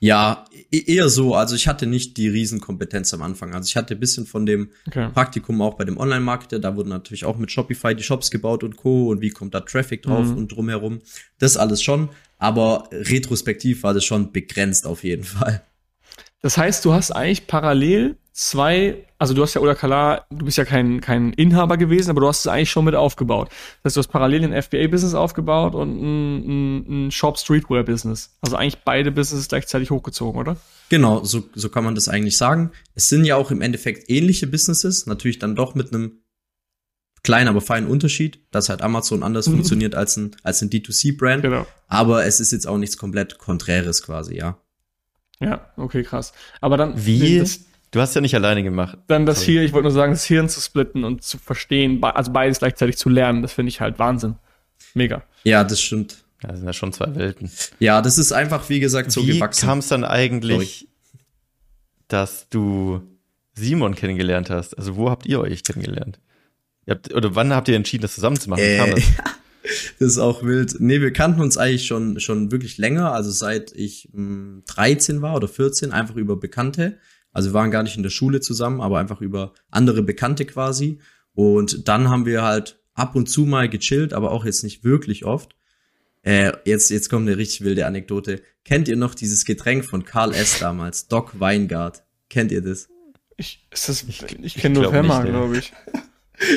B: Ja, e-, eher so. Also ich hatte nicht die Riesenkompetenz am Anfang. Also ich hatte ein bisschen von dem okay. Praktikum auch bei dem Online-Marketer. Da wurden natürlich auch mit Shopify die Shops gebaut und Co. Und wie kommt da Traffic drauf mhm. und drumherum. Das alles schon. aber retrospektiv war das schon begrenzt auf jeden Fall.
C: Das heißt, du hast eigentlich parallel zwei, also du hast ja Ola Kala, du bist ja kein, kein Inhaber gewesen, aber du hast es eigentlich schon mit aufgebaut. Das heißt, du hast parallel ein FBA-Business aufgebaut und ein, ein, ein Shop-Streetwear-Business. Also eigentlich beide Businesses gleichzeitig hochgezogen, oder?
B: Genau, so, so kann man das eigentlich sagen. Es sind ja auch im Endeffekt ähnliche Businesses, natürlich dann doch mit einem kleinen, aber feinen Unterschied, dass halt Amazon anders mhm. funktioniert als ein, als ein D2C-Brand. Genau. Aber es ist jetzt auch nichts komplett Konträres quasi, ja.
C: Ja, okay, krass. Aber dann.
A: Wie? Das, du hast ja nicht alleine gemacht.
C: Dann das Sorry. hier, ich wollte nur sagen, das Hirn zu splitten und zu verstehen, also beides gleichzeitig zu lernen, das finde ich halt Wahnsinn. Mega.
B: Ja, das stimmt.
A: Ja, das sind ja schon zwei Welten.
B: Ja, das ist einfach, wie gesagt, so
A: wie
B: gewachsen.
A: Wie kam es dann eigentlich, Sorry. dass du Simon kennengelernt hast? Also, wo habt ihr euch kennengelernt? Ihr habt, oder wann habt ihr entschieden, das zusammenzumachen? Wie kam
B: äh, das? Das ist auch wild. Nee, wir kannten uns eigentlich schon, schon wirklich länger, also seit ich mh, hm, 13 war oder 14, einfach über Bekannte. Also wir waren gar nicht in der Schule zusammen, aber einfach über andere Bekannte quasi. Und dann haben wir halt ab und zu mal gechillt, aber auch jetzt nicht wirklich oft. Äh, jetzt, jetzt kommt eine richtig wilde Anekdote. Kennt ihr noch dieses Getränk von Karl S. damals? Doc Weingart. Kennt ihr das?
C: Ich, ist das, ich, ich kenne nur Femma, glaube ich.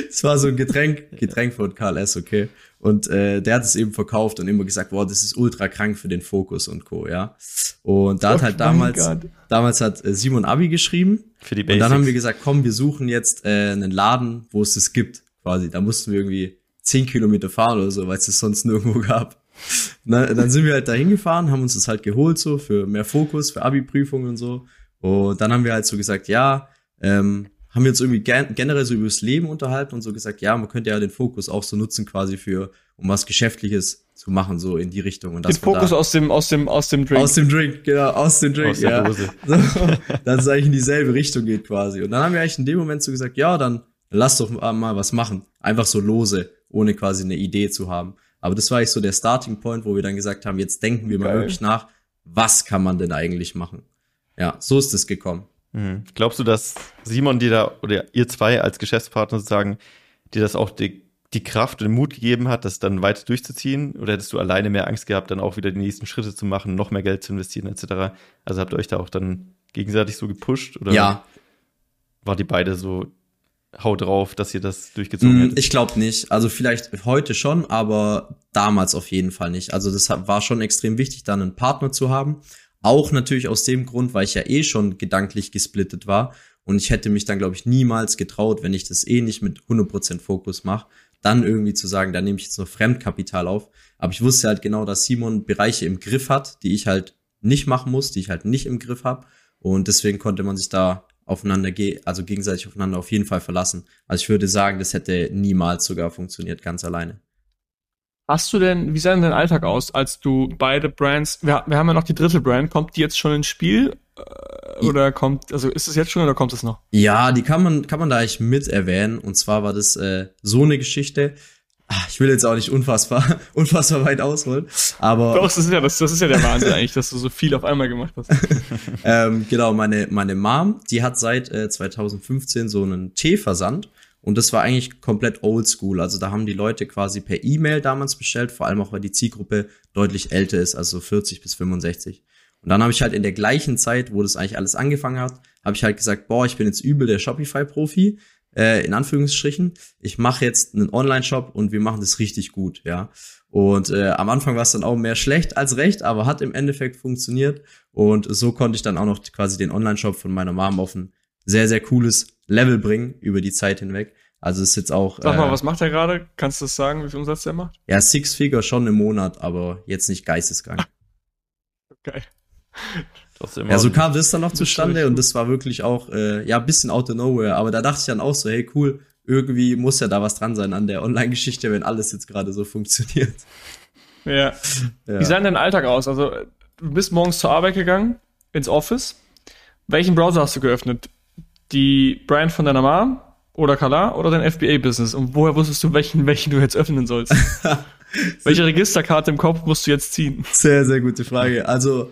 B: Es war so ein Getränk, Getränk von Karl S., okay. Und äh, der hat es eben verkauft und immer gesagt, boah, das ist ultra krank für den Fokus und Co., ja. Und da hat halt damals, damals hat äh, Simon Abi geschrieben. Für die Basics. Und dann haben wir gesagt, komm, wir suchen jetzt äh, einen Laden, wo es das gibt, quasi. Da mussten wir irgendwie zehn Kilometer fahren oder so, weil es das sonst nirgendwo gab. Na, dann sind wir halt da hingefahren, haben uns das halt geholt, so für mehr Fokus, für Abi-Prüfungen und so. Und dann haben wir halt so gesagt, ja, ähm, haben wir uns irgendwie gen generell so über das Leben unterhalten und so gesagt, ja, man könnte ja den Fokus auch so nutzen quasi für, um was Geschäftliches zu machen, so in die Richtung. Und
C: den Fokus aus dem, aus dem, aus dem
B: Drink. Aus dem Drink, genau, aus dem Drink, aus ja. So, dass es eigentlich in dieselbe Richtung geht quasi. Und dann haben wir eigentlich in dem Moment so gesagt, ja, dann lass doch mal was machen. Einfach so lose, ohne quasi eine Idee zu haben. Aber das war eigentlich so der Starting Point, wo wir dann gesagt haben, jetzt denken wir mal wirklich nach, was kann man denn eigentlich machen? Ja, so ist es gekommen.
A: Mhm. Glaubst du, dass Simon dir da oder ihr zwei als Geschäftspartner sozusagen dir das auch die, die Kraft und den Mut gegeben hat, das dann weiter durchzuziehen? Oder hättest du alleine mehr Angst gehabt, dann auch wieder die nächsten Schritte zu machen, noch mehr Geld zu investieren, etc.? Also habt ihr euch da auch dann gegenseitig so gepusht? Oder
B: ja.
A: War die beide so hau drauf, dass ihr das durchgezogen mm, hättet?
B: Ich glaube nicht. Also vielleicht heute schon, aber damals auf jeden Fall nicht. Also das war schon extrem wichtig, dann einen Partner zu haben. Auch natürlich aus dem Grund, weil ich ja eh schon gedanklich gesplittet war und ich hätte mich dann, glaube ich, niemals getraut, wenn ich das eh nicht mit 100% Fokus mache, dann irgendwie zu sagen, da nehme ich jetzt noch Fremdkapital auf. Aber ich wusste halt genau, dass Simon Bereiche im Griff hat, die ich halt nicht machen muss, die ich halt nicht im Griff habe. Und deswegen konnte man sich da aufeinander, also gegenseitig aufeinander auf jeden Fall verlassen. Also ich würde sagen, das hätte niemals sogar funktioniert, ganz alleine.
C: Hast du denn, wie sah denn dein Alltag aus, als du beide Brands, wir, wir haben ja noch die dritte Brand, kommt die jetzt schon ins Spiel? Äh, oder kommt, also ist es jetzt schon oder kommt es noch?
B: Ja, die kann man, kann man da eigentlich mit erwähnen. Und zwar war das äh, so eine Geschichte. Ach, ich will jetzt auch nicht unfassbar, unfassbar weit ausholen, aber.
C: Doch, das ist ja, das, das ist ja der Wahnsinn eigentlich, dass du so viel auf einmal gemacht hast.
B: ähm, genau, meine, meine Mom, die hat seit äh, 2015 so einen Teeversand und das war eigentlich komplett oldschool. Also da haben die Leute quasi per E-Mail damals bestellt, vor allem auch weil die Zielgruppe deutlich älter ist, also 40 bis 65. Und dann habe ich halt in der gleichen Zeit, wo das eigentlich alles angefangen hat, habe ich halt gesagt, boah, ich bin jetzt übel der Shopify-Profi, äh, in Anführungsstrichen. Ich mache jetzt einen Online-Shop und wir machen das richtig gut, ja. Und äh, am Anfang war es dann auch mehr schlecht als recht, aber hat im Endeffekt funktioniert. Und so konnte ich dann auch noch quasi den Online-Shop von meiner Mom auf ein sehr, sehr cooles Level bringen über die Zeit hinweg. Also ist jetzt auch.
C: Sag mal, äh, was macht er gerade? Kannst du das sagen, wie viel Umsatz der macht?
B: Ja, Six Figure schon im Monat, aber jetzt nicht geisteskrank.
C: Geil.
B: Ja, so kam das dann noch zustande und das war wirklich auch, äh, ja, bisschen out of nowhere. Aber da dachte ich dann auch so, hey, cool, irgendwie muss ja da was dran sein an der Online-Geschichte, wenn alles jetzt gerade so funktioniert.
C: Ja. ja. Wie sah denn dein Alltag aus? Also, du bist morgens zur Arbeit gegangen, ins Office. Welchen Browser hast du geöffnet? Die Brand von deiner Mom oder Kala oder dein FBA-Business? Und woher wusstest du, welchen, welchen du jetzt öffnen sollst? Welche Registerkarte im Kopf musst du jetzt ziehen?
B: Sehr, sehr gute Frage. Also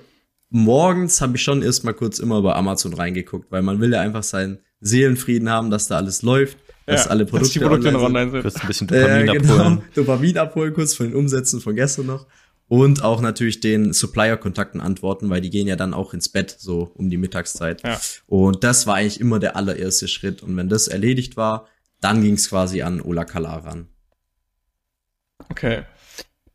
B: morgens habe ich schon erstmal kurz immer bei Amazon reingeguckt, weil man will ja einfach seinen Seelenfrieden haben, dass da alles läuft, dass ja, alle Produkte, dass die Produkte online, sind. online sind.
A: Du ein bisschen Dopamin
B: äh, genau, abholen. Dopamin abholen, kurz von den Umsätzen von gestern noch. Und auch natürlich den Supplier-Kontakten antworten, weil die gehen ja dann auch ins Bett, so um die Mittagszeit. Ja. Und das war eigentlich immer der allererste Schritt. Und wenn das erledigt war, dann ging es quasi an Ola Kala ran.
C: Okay.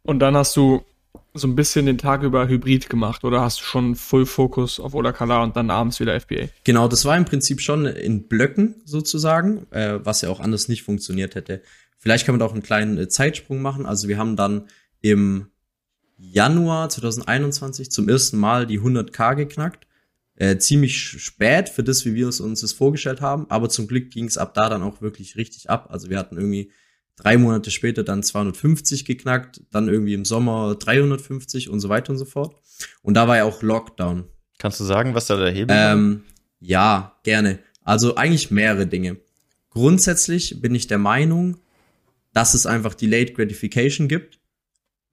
C: Und dann hast du so ein bisschen den Tag über Hybrid gemacht oder hast du schon Full Fokus auf Ola Kala und dann abends wieder FBA?
B: Genau, das war im Prinzip schon in Blöcken sozusagen, äh, was ja auch anders nicht funktioniert hätte. Vielleicht kann man da auch einen kleinen äh, Zeitsprung machen. Also wir haben dann im Januar 2021 zum ersten Mal die 100k geknackt. Äh, ziemlich spät für das, wie wir es uns das vorgestellt haben, aber zum Glück ging es ab da dann auch wirklich richtig ab. Also wir hatten irgendwie drei Monate später dann 250 geknackt, dann irgendwie im Sommer 350 und so weiter und so fort. Und da war ja auch Lockdown.
A: Kannst du sagen, was da der Hebel
B: ähm, war? Ja, gerne. Also eigentlich mehrere Dinge. Grundsätzlich bin ich der Meinung, dass es einfach Delayed Gratification gibt.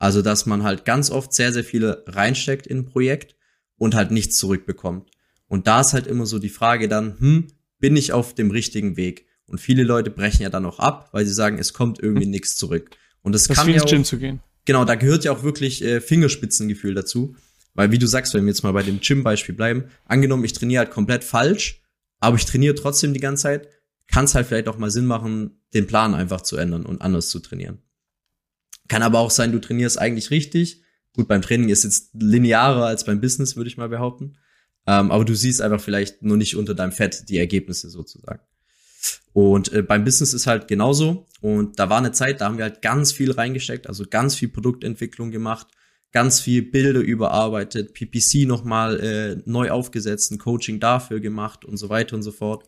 B: Also, dass man halt ganz oft sehr, sehr viele reinsteckt in ein Projekt und halt nichts zurückbekommt. Und da ist halt immer so die Frage dann, hm, bin ich auf dem richtigen Weg? Und viele Leute brechen ja dann auch ab, weil sie sagen, es kommt irgendwie hm. nichts zurück. Und das, das kann ja auch,
C: Gym zu gehen.
B: Genau, da gehört ja auch wirklich äh, Fingerspitzengefühl dazu. Weil wie du sagst, wenn wir jetzt mal bei dem Gym-Beispiel bleiben, angenommen, ich trainiere halt komplett falsch, aber ich trainiere trotzdem die ganze Zeit, kann es halt vielleicht auch mal Sinn machen, den Plan einfach zu ändern und anders zu trainieren. Kann aber auch sein, du trainierst eigentlich richtig. Gut, beim Training ist jetzt linearer als beim Business, würde ich mal behaupten. Ähm, aber du siehst einfach vielleicht nur nicht unter deinem Fett die Ergebnisse sozusagen. Und äh, beim Business ist halt genauso. Und da war eine Zeit, da haben wir halt ganz viel reingesteckt, also ganz viel Produktentwicklung gemacht, ganz viel Bilder überarbeitet, PPC nochmal äh, neu aufgesetzt, ein Coaching dafür gemacht und so weiter und so fort.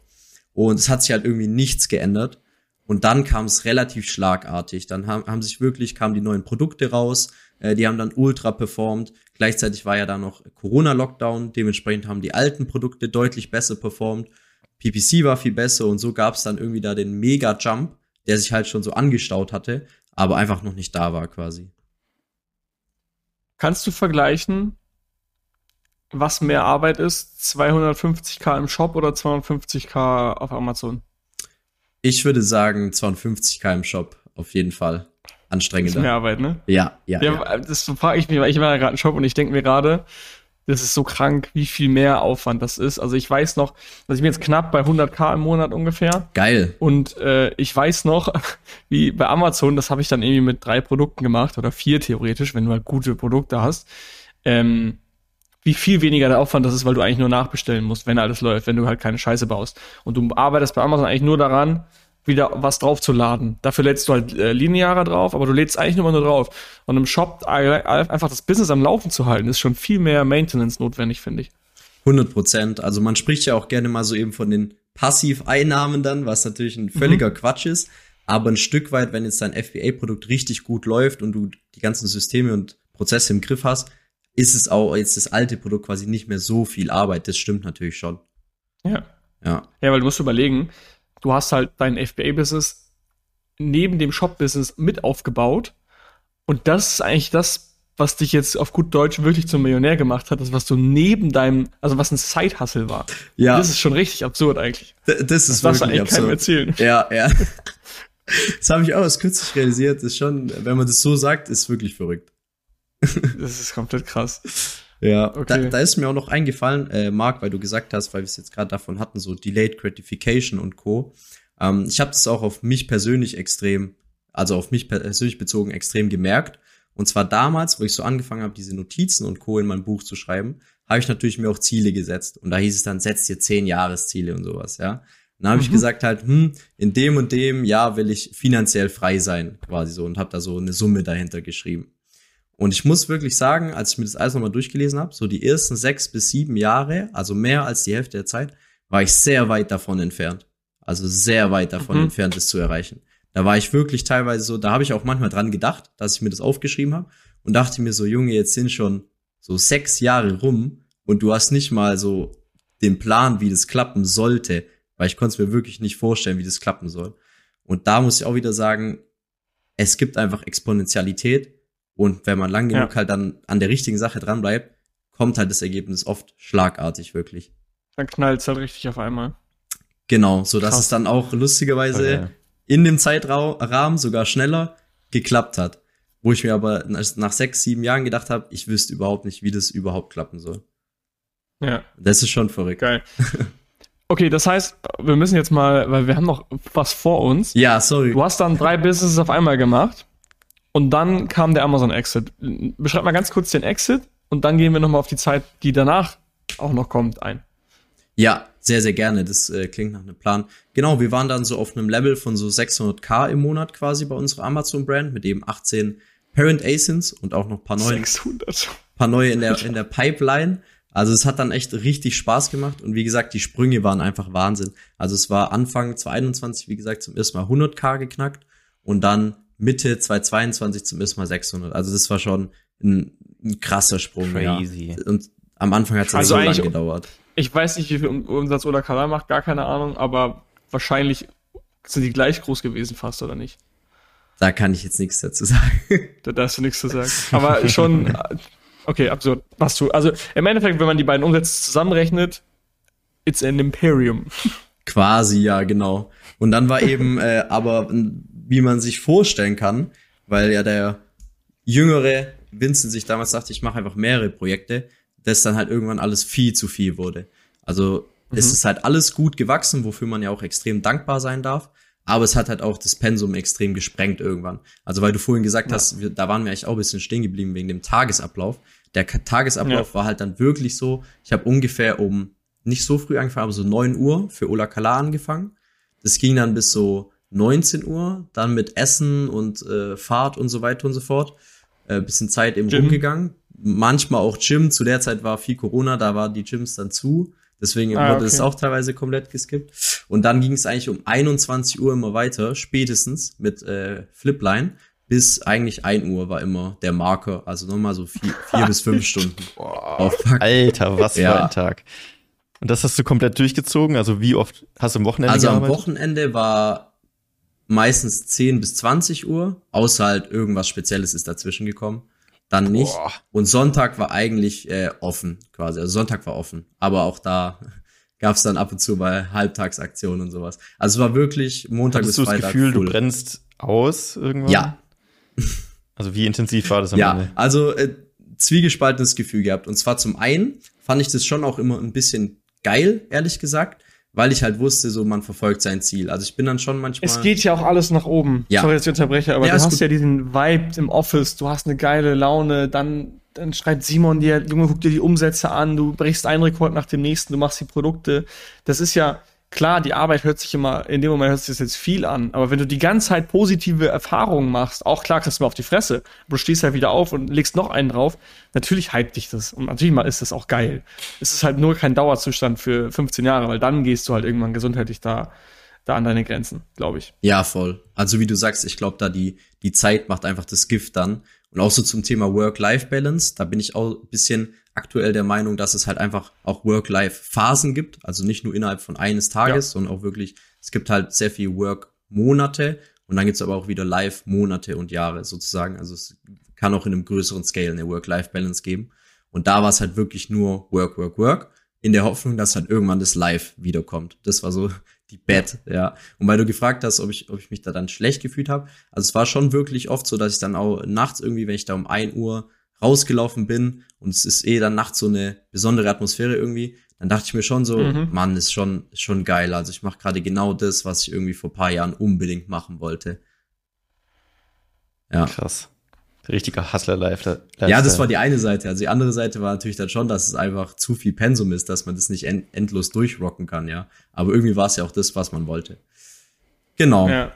B: Und es hat sich halt irgendwie nichts geändert. Und dann kam es relativ schlagartig. Dann haben, haben sich wirklich, kamen die neuen Produkte raus, äh, die haben dann ultra performt. Gleichzeitig war ja da noch Corona-Lockdown, dementsprechend haben die alten Produkte deutlich besser performt. PPC war viel besser und so gab es dann irgendwie da den Mega-Jump, der sich halt schon so angestaut hatte, aber einfach noch nicht da war quasi.
C: Kannst du vergleichen, was mehr Arbeit ist, 250k im Shop oder 250k auf Amazon?
B: Ich würde sagen 250k im Shop, auf jeden Fall. Anstrengender.
C: Mehr Arbeit, ne?
B: Ja, ja. ja,
C: ja. Das frage ich mich, weil ich war ja gerade im Shop und ich denke mir gerade, das ist so krank, wie viel mehr Aufwand das ist. Also ich weiß noch, dass ich bin jetzt knapp bei 100k im Monat ungefähr.
B: Geil.
C: Und äh, ich weiß noch, wie bei Amazon, das habe ich dann irgendwie mit drei Produkten gemacht oder vier theoretisch, wenn du halt gute Produkte hast. Ähm, wie viel weniger der Aufwand das ist, weil du eigentlich nur nachbestellen musst, wenn alles läuft, wenn du halt keine Scheiße baust. Und du arbeitest bei Amazon eigentlich nur daran, wieder was draufzuladen. Dafür lädst du halt äh, linearer drauf, aber du lädst eigentlich nur mal nur drauf. Und im Shop einfach das Business am Laufen zu halten, ist schon viel mehr Maintenance notwendig, finde ich.
B: 100 Prozent. Also man spricht ja auch gerne mal so eben von den Passiveinnahmen dann, was natürlich ein völliger mhm. Quatsch ist. Aber ein Stück weit, wenn jetzt dein FBA-Produkt richtig gut läuft und du die ganzen Systeme und Prozesse im Griff hast, ist es auch jetzt das alte Produkt quasi nicht mehr so viel Arbeit. Das stimmt natürlich schon.
C: Ja. Ja. Ja, weil du musst überlegen, du hast halt dein FBA-Business neben dem Shop-Business mit aufgebaut. Und das ist eigentlich das, was dich jetzt auf gut Deutsch wirklich zum Millionär gemacht hat, das was du neben deinem, also was ein Side-Hustle war. Ja. Das ist schon richtig absurd eigentlich.
B: D das ist das wirklich absurd. erzählen. Ja, ja. das habe ich auch erst kürzlich realisiert. Das ist schon, wenn man das so sagt, ist wirklich verrückt.
C: Das ist komplett krass.
B: Ja, okay. da, da ist mir auch noch eingefallen, äh, Marc, weil du gesagt hast, weil wir es jetzt gerade davon hatten, so Delayed Gratification und Co. Ähm, ich habe das auch auf mich persönlich extrem, also auf mich persönlich bezogen extrem gemerkt. Und zwar damals, wo ich so angefangen habe, diese Notizen und Co. in mein Buch zu schreiben, habe ich natürlich mir auch Ziele gesetzt. Und da hieß es dann, setz dir zehn Jahresziele und sowas, ja. Und dann habe mhm. ich gesagt halt, hm, in dem und dem Jahr will ich finanziell frei sein, quasi so, und habe da so eine Summe dahinter geschrieben. Und ich muss wirklich sagen, als ich mir das alles nochmal durchgelesen habe, so die ersten sechs bis sieben Jahre, also mehr als die Hälfte der Zeit, war ich sehr weit davon entfernt. Also sehr weit davon mhm. entfernt, das zu erreichen. Da war ich wirklich teilweise so, da habe ich auch manchmal dran gedacht, dass ich mir das aufgeschrieben habe und dachte mir so, Junge, jetzt sind schon so sechs Jahre rum und du hast nicht mal so den Plan, wie das klappen sollte, weil ich konnte es mir wirklich nicht vorstellen, wie das klappen soll. Und da muss ich auch wieder sagen, es gibt einfach Exponentialität und wenn man lang genug ja. halt dann an der richtigen Sache dran bleibt, kommt halt das Ergebnis oft schlagartig wirklich.
C: Dann knallt es halt richtig auf einmal.
B: Genau, so dass es dann auch lustigerweise okay. in dem Zeitrahmen sogar schneller geklappt hat. Wo ich mir aber nach sechs, sieben Jahren gedacht habe, ich wüsste überhaupt nicht, wie das überhaupt klappen soll.
C: Ja.
B: Das ist schon verrückt.
C: Geil. Okay, das heißt, wir müssen jetzt mal, weil wir haben noch was vor uns.
B: Ja, sorry.
C: Du hast dann drei Businesses auf einmal gemacht und dann kam der Amazon Exit. Beschreib mal ganz kurz den Exit und dann gehen wir nochmal auf die Zeit, die danach auch noch kommt, ein.
B: Ja, sehr, sehr gerne. Das äh, klingt nach einem Plan. Genau, wir waren dann so auf einem Level von so 600k im Monat quasi bei unserer Amazon-Brand mit eben 18 Parent ASINs und auch noch paar neue,
C: 600.
B: paar neue in der, in der Pipeline. Also es hat dann echt richtig Spaß gemacht und wie gesagt, die Sprünge waren einfach Wahnsinn. Also es war Anfang 2021, wie gesagt, zum ersten Mal 100k geknackt und dann Mitte 2022 zum ersten Mal 600. Also das war schon ein, ein krasser Sprung. Crazy. Ja. Und am Anfang hat es also so lange gedauert.
C: Ich weiß nicht, wie viel Umsatz Ola Kala macht, gar keine Ahnung, aber wahrscheinlich sind die gleich groß gewesen fast, oder nicht?
B: Da kann ich jetzt nichts dazu sagen.
C: Da darfst du nichts zu sagen. Aber schon, okay, absurd. Was du, also im Endeffekt, wenn man die beiden Umsätze zusammenrechnet, it's an Imperium.
B: Quasi, ja, genau. Und dann war eben, äh, aber wie man sich vorstellen kann, weil ja der jüngere Vincent sich damals dachte, ich mache einfach mehrere Projekte, dass dann halt irgendwann alles viel zu viel wurde. Also mhm. es ist halt alles gut gewachsen, wofür man ja auch extrem dankbar sein darf. Aber es hat halt auch das Pensum extrem gesprengt irgendwann. Also weil du vorhin gesagt ja. hast, wir, da waren wir eigentlich auch ein bisschen stehen geblieben wegen dem Tagesablauf. Der Tagesablauf ja. war halt dann wirklich so, ich habe ungefähr um nicht so früh angefangen, aber so neun Uhr für Ola Kala angefangen. Das ging dann bis so 19 Uhr, dann mit Essen und äh, Fahrt und so weiter und so fort. Äh, bisschen Zeit eben Gym. rumgegangen manchmal auch Gym. Zu der Zeit war viel Corona, da waren die Gyms dann zu. Deswegen ah, wurde es auch teilweise komplett geskippt. Und dann ging es eigentlich um 21 Uhr immer weiter, spätestens mit äh, Flipline. Bis eigentlich 1 Uhr war immer der Marker. Also nochmal so vier, vier bis fünf Stunden.
A: Boah, Alter, was für ja. ein Tag. Und das hast du komplett durchgezogen? Also wie oft hast du am Wochenende
B: Also gearbeitet? am Wochenende war meistens 10 bis 20 Uhr, außer halt irgendwas Spezielles ist dazwischen gekommen dann nicht. Boah. Und Sonntag war eigentlich äh, offen, quasi. Also Sonntag war offen. Aber auch da gab es dann ab und zu mal Halbtagsaktionen und sowas. Also es war wirklich Montag Hattest bis Freitag.
A: Hast du das Gefühl, full. du brennst aus irgendwann?
B: Ja.
A: Also wie intensiv war das
B: am ja, Ende? Ja, also äh, zwiegespaltenes Gefühl gehabt. Und zwar zum einen fand ich das schon auch immer ein bisschen geil, ehrlich gesagt weil ich halt wusste, so man verfolgt sein Ziel. Also ich bin dann schon manchmal.
C: Es geht ja auch alles nach oben. Ja. Sorry, dass ich unterbreche, aber ja, du hast gut. ja diesen Vibe im Office, du hast eine geile Laune, dann, dann schreibt Simon dir, Junge, guck dir die Umsätze an, du brichst einen Rekord nach dem nächsten, du machst die Produkte. Das ist ja, klar, die Arbeit hört sich immer, in dem Moment hört sich das jetzt viel an, aber wenn du die ganze Zeit positive Erfahrungen machst, auch klar kriegst du mal auf die Fresse, du stehst halt wieder auf und legst noch einen drauf, natürlich hypt dich das und natürlich mal ist das auch geil. Es ist halt nur kein Dauerzustand für 15 Jahre, weil dann gehst du halt irgendwann gesundheitlich da, da an deine Grenzen, glaube ich.
B: Ja, voll. Also wie du sagst, ich glaube da die, die Zeit macht einfach das Gift dann. Und auch so zum Thema Work-Life-Balance, da bin ich auch ein bisschen aktuell der Meinung, dass es halt einfach auch Work-Life-Phasen gibt. Also nicht nur innerhalb von eines Tages, ja. sondern auch wirklich, es gibt halt sehr viel Work-Monate und dann gibt's aber auch wieder Live-Monate und Jahre sozusagen. Also es kann auch in einem größeren Scale eine Work-Life-Balance geben. Und da war es halt wirklich nur Work, Work, Work, in der Hoffnung, dass halt irgendwann das Live wiederkommt. Das war so die Bett, ja. Und weil du gefragt hast, ob ich, ob ich mich da dann schlecht gefühlt habe, also es war schon wirklich oft so, dass ich dann auch nachts irgendwie, wenn ich da um ein Uhr rausgelaufen bin und es ist eh dann nachts so eine besondere Atmosphäre irgendwie, dann dachte ich mir schon so, mhm. Mann, ist schon, ist schon geil. Also ich mache gerade genau das, was ich irgendwie vor paar Jahren unbedingt machen wollte.
A: Ja. Krass. Richtiger Hustler-Lifestyle.
B: Ja, das war die eine Seite. Also die andere Seite war natürlich dann schon, dass es einfach zu viel Pensum ist, dass man das nicht end endlos durchrocken kann, ja. Aber irgendwie war es ja auch das, was man wollte. Genau. Ja.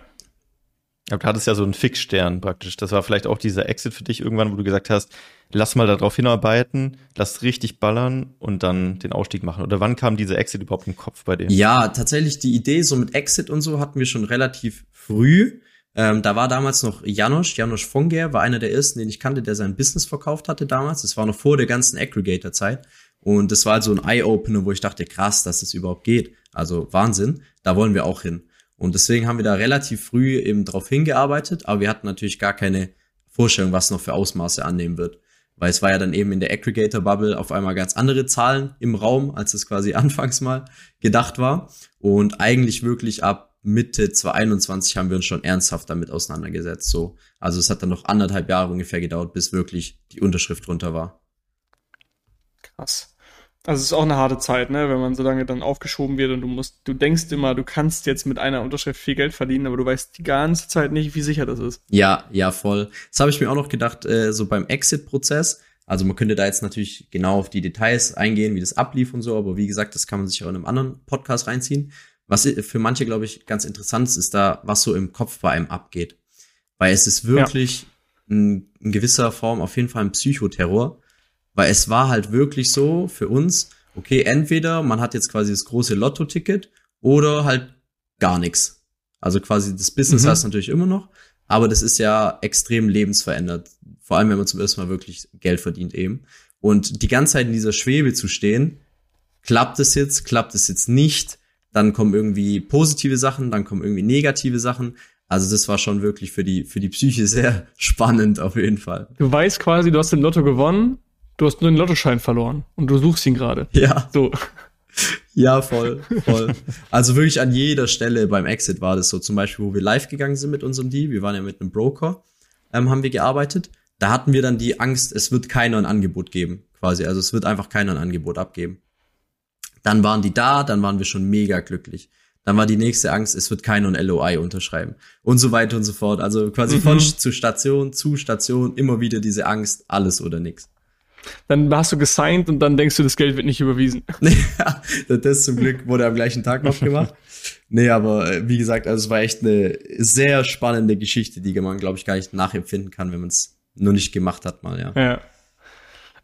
A: Aber du hattest ja so einen Fixstern praktisch. Das war vielleicht auch dieser Exit für dich irgendwann, wo du gesagt hast, lass mal darauf hinarbeiten, lass richtig ballern und dann den Ausstieg machen. Oder wann kam diese Exit überhaupt im Kopf bei dir?
B: Ja, tatsächlich die Idee so mit Exit und so hatten wir schon relativ früh. Ähm, da war damals noch Janosch, Janosch Fonger war einer der ersten, den ich kannte, der sein Business verkauft hatte damals. Das war noch vor der ganzen Aggregator-Zeit. Und das war halt so ein Eye-Opener, wo ich dachte, krass, dass es das überhaupt geht. Also Wahnsinn, da wollen wir auch hin. Und deswegen haben wir da relativ früh eben drauf hingearbeitet, aber wir hatten natürlich gar keine Vorstellung, was noch für Ausmaße annehmen wird. Weil es war ja dann eben in der Aggregator-Bubble auf einmal ganz andere Zahlen im Raum, als es quasi anfangs mal gedacht war. Und eigentlich wirklich ab Mitte 2021 haben wir uns schon ernsthaft damit auseinandergesetzt. So, also es hat dann noch anderthalb Jahre ungefähr gedauert, bis wirklich die Unterschrift drunter war.
C: Krass. Also es ist auch eine harte Zeit, ne, wenn man so lange dann aufgeschoben wird und du musst, du denkst immer, du kannst jetzt mit einer Unterschrift viel Geld verdienen, aber du weißt die ganze Zeit nicht, wie sicher das ist.
B: Ja, ja, voll. Das habe ich mir auch noch gedacht, äh, so beim Exit-Prozess. Also man könnte da jetzt natürlich genau auf die Details eingehen, wie das ablief und so, aber wie gesagt, das kann man sich auch in einem anderen Podcast reinziehen. Was für manche, glaube ich, ganz interessant ist, ist da, was so im Kopf bei einem abgeht. Weil es ist wirklich ja. in, in gewisser Form auf jeden Fall ein Psychoterror weil es war halt wirklich so für uns, okay, entweder man hat jetzt quasi das große Lotto-Ticket oder halt gar nichts. Also quasi das Business mhm. hast du natürlich immer noch, aber das ist ja extrem lebensverändert. Vor allem, wenn man zum ersten Mal wirklich Geld verdient eben. Und die ganze Zeit in dieser Schwebe zu stehen, klappt es jetzt, klappt es jetzt nicht, dann kommen irgendwie positive Sachen, dann kommen irgendwie negative Sachen. Also das war schon wirklich für die, für die Psyche sehr spannend auf jeden Fall.
C: Du weißt quasi, du hast den Lotto gewonnen du hast nur den Lottoschein verloren und du suchst ihn gerade.
B: Ja. So. Ja, voll, voll. Also wirklich an jeder Stelle beim Exit war das so. Zum Beispiel, wo wir live gegangen sind mit unserem Deal. Wir waren ja mit einem Broker, ähm, haben wir gearbeitet. Da hatten wir dann die Angst, es wird keiner ein Angebot geben, quasi. Also es wird einfach keiner ein Angebot abgeben. Dann waren die da, dann waren wir schon mega glücklich. Dann war die nächste Angst, es wird keiner ein LOI unterschreiben. Und so weiter und so fort. Also quasi mhm. von zu Station zu Station immer wieder diese Angst, alles oder nichts.
C: Dann hast du gesigned und dann denkst du, das Geld wird nicht überwiesen.
B: ja, das zum Glück wurde am gleichen Tag noch gemacht. Nee, aber äh, wie gesagt, also es war echt eine sehr spannende Geschichte, die man, glaube ich, gar nicht nachempfinden kann, wenn man es nur nicht gemacht hat mal, ja.
C: Ja.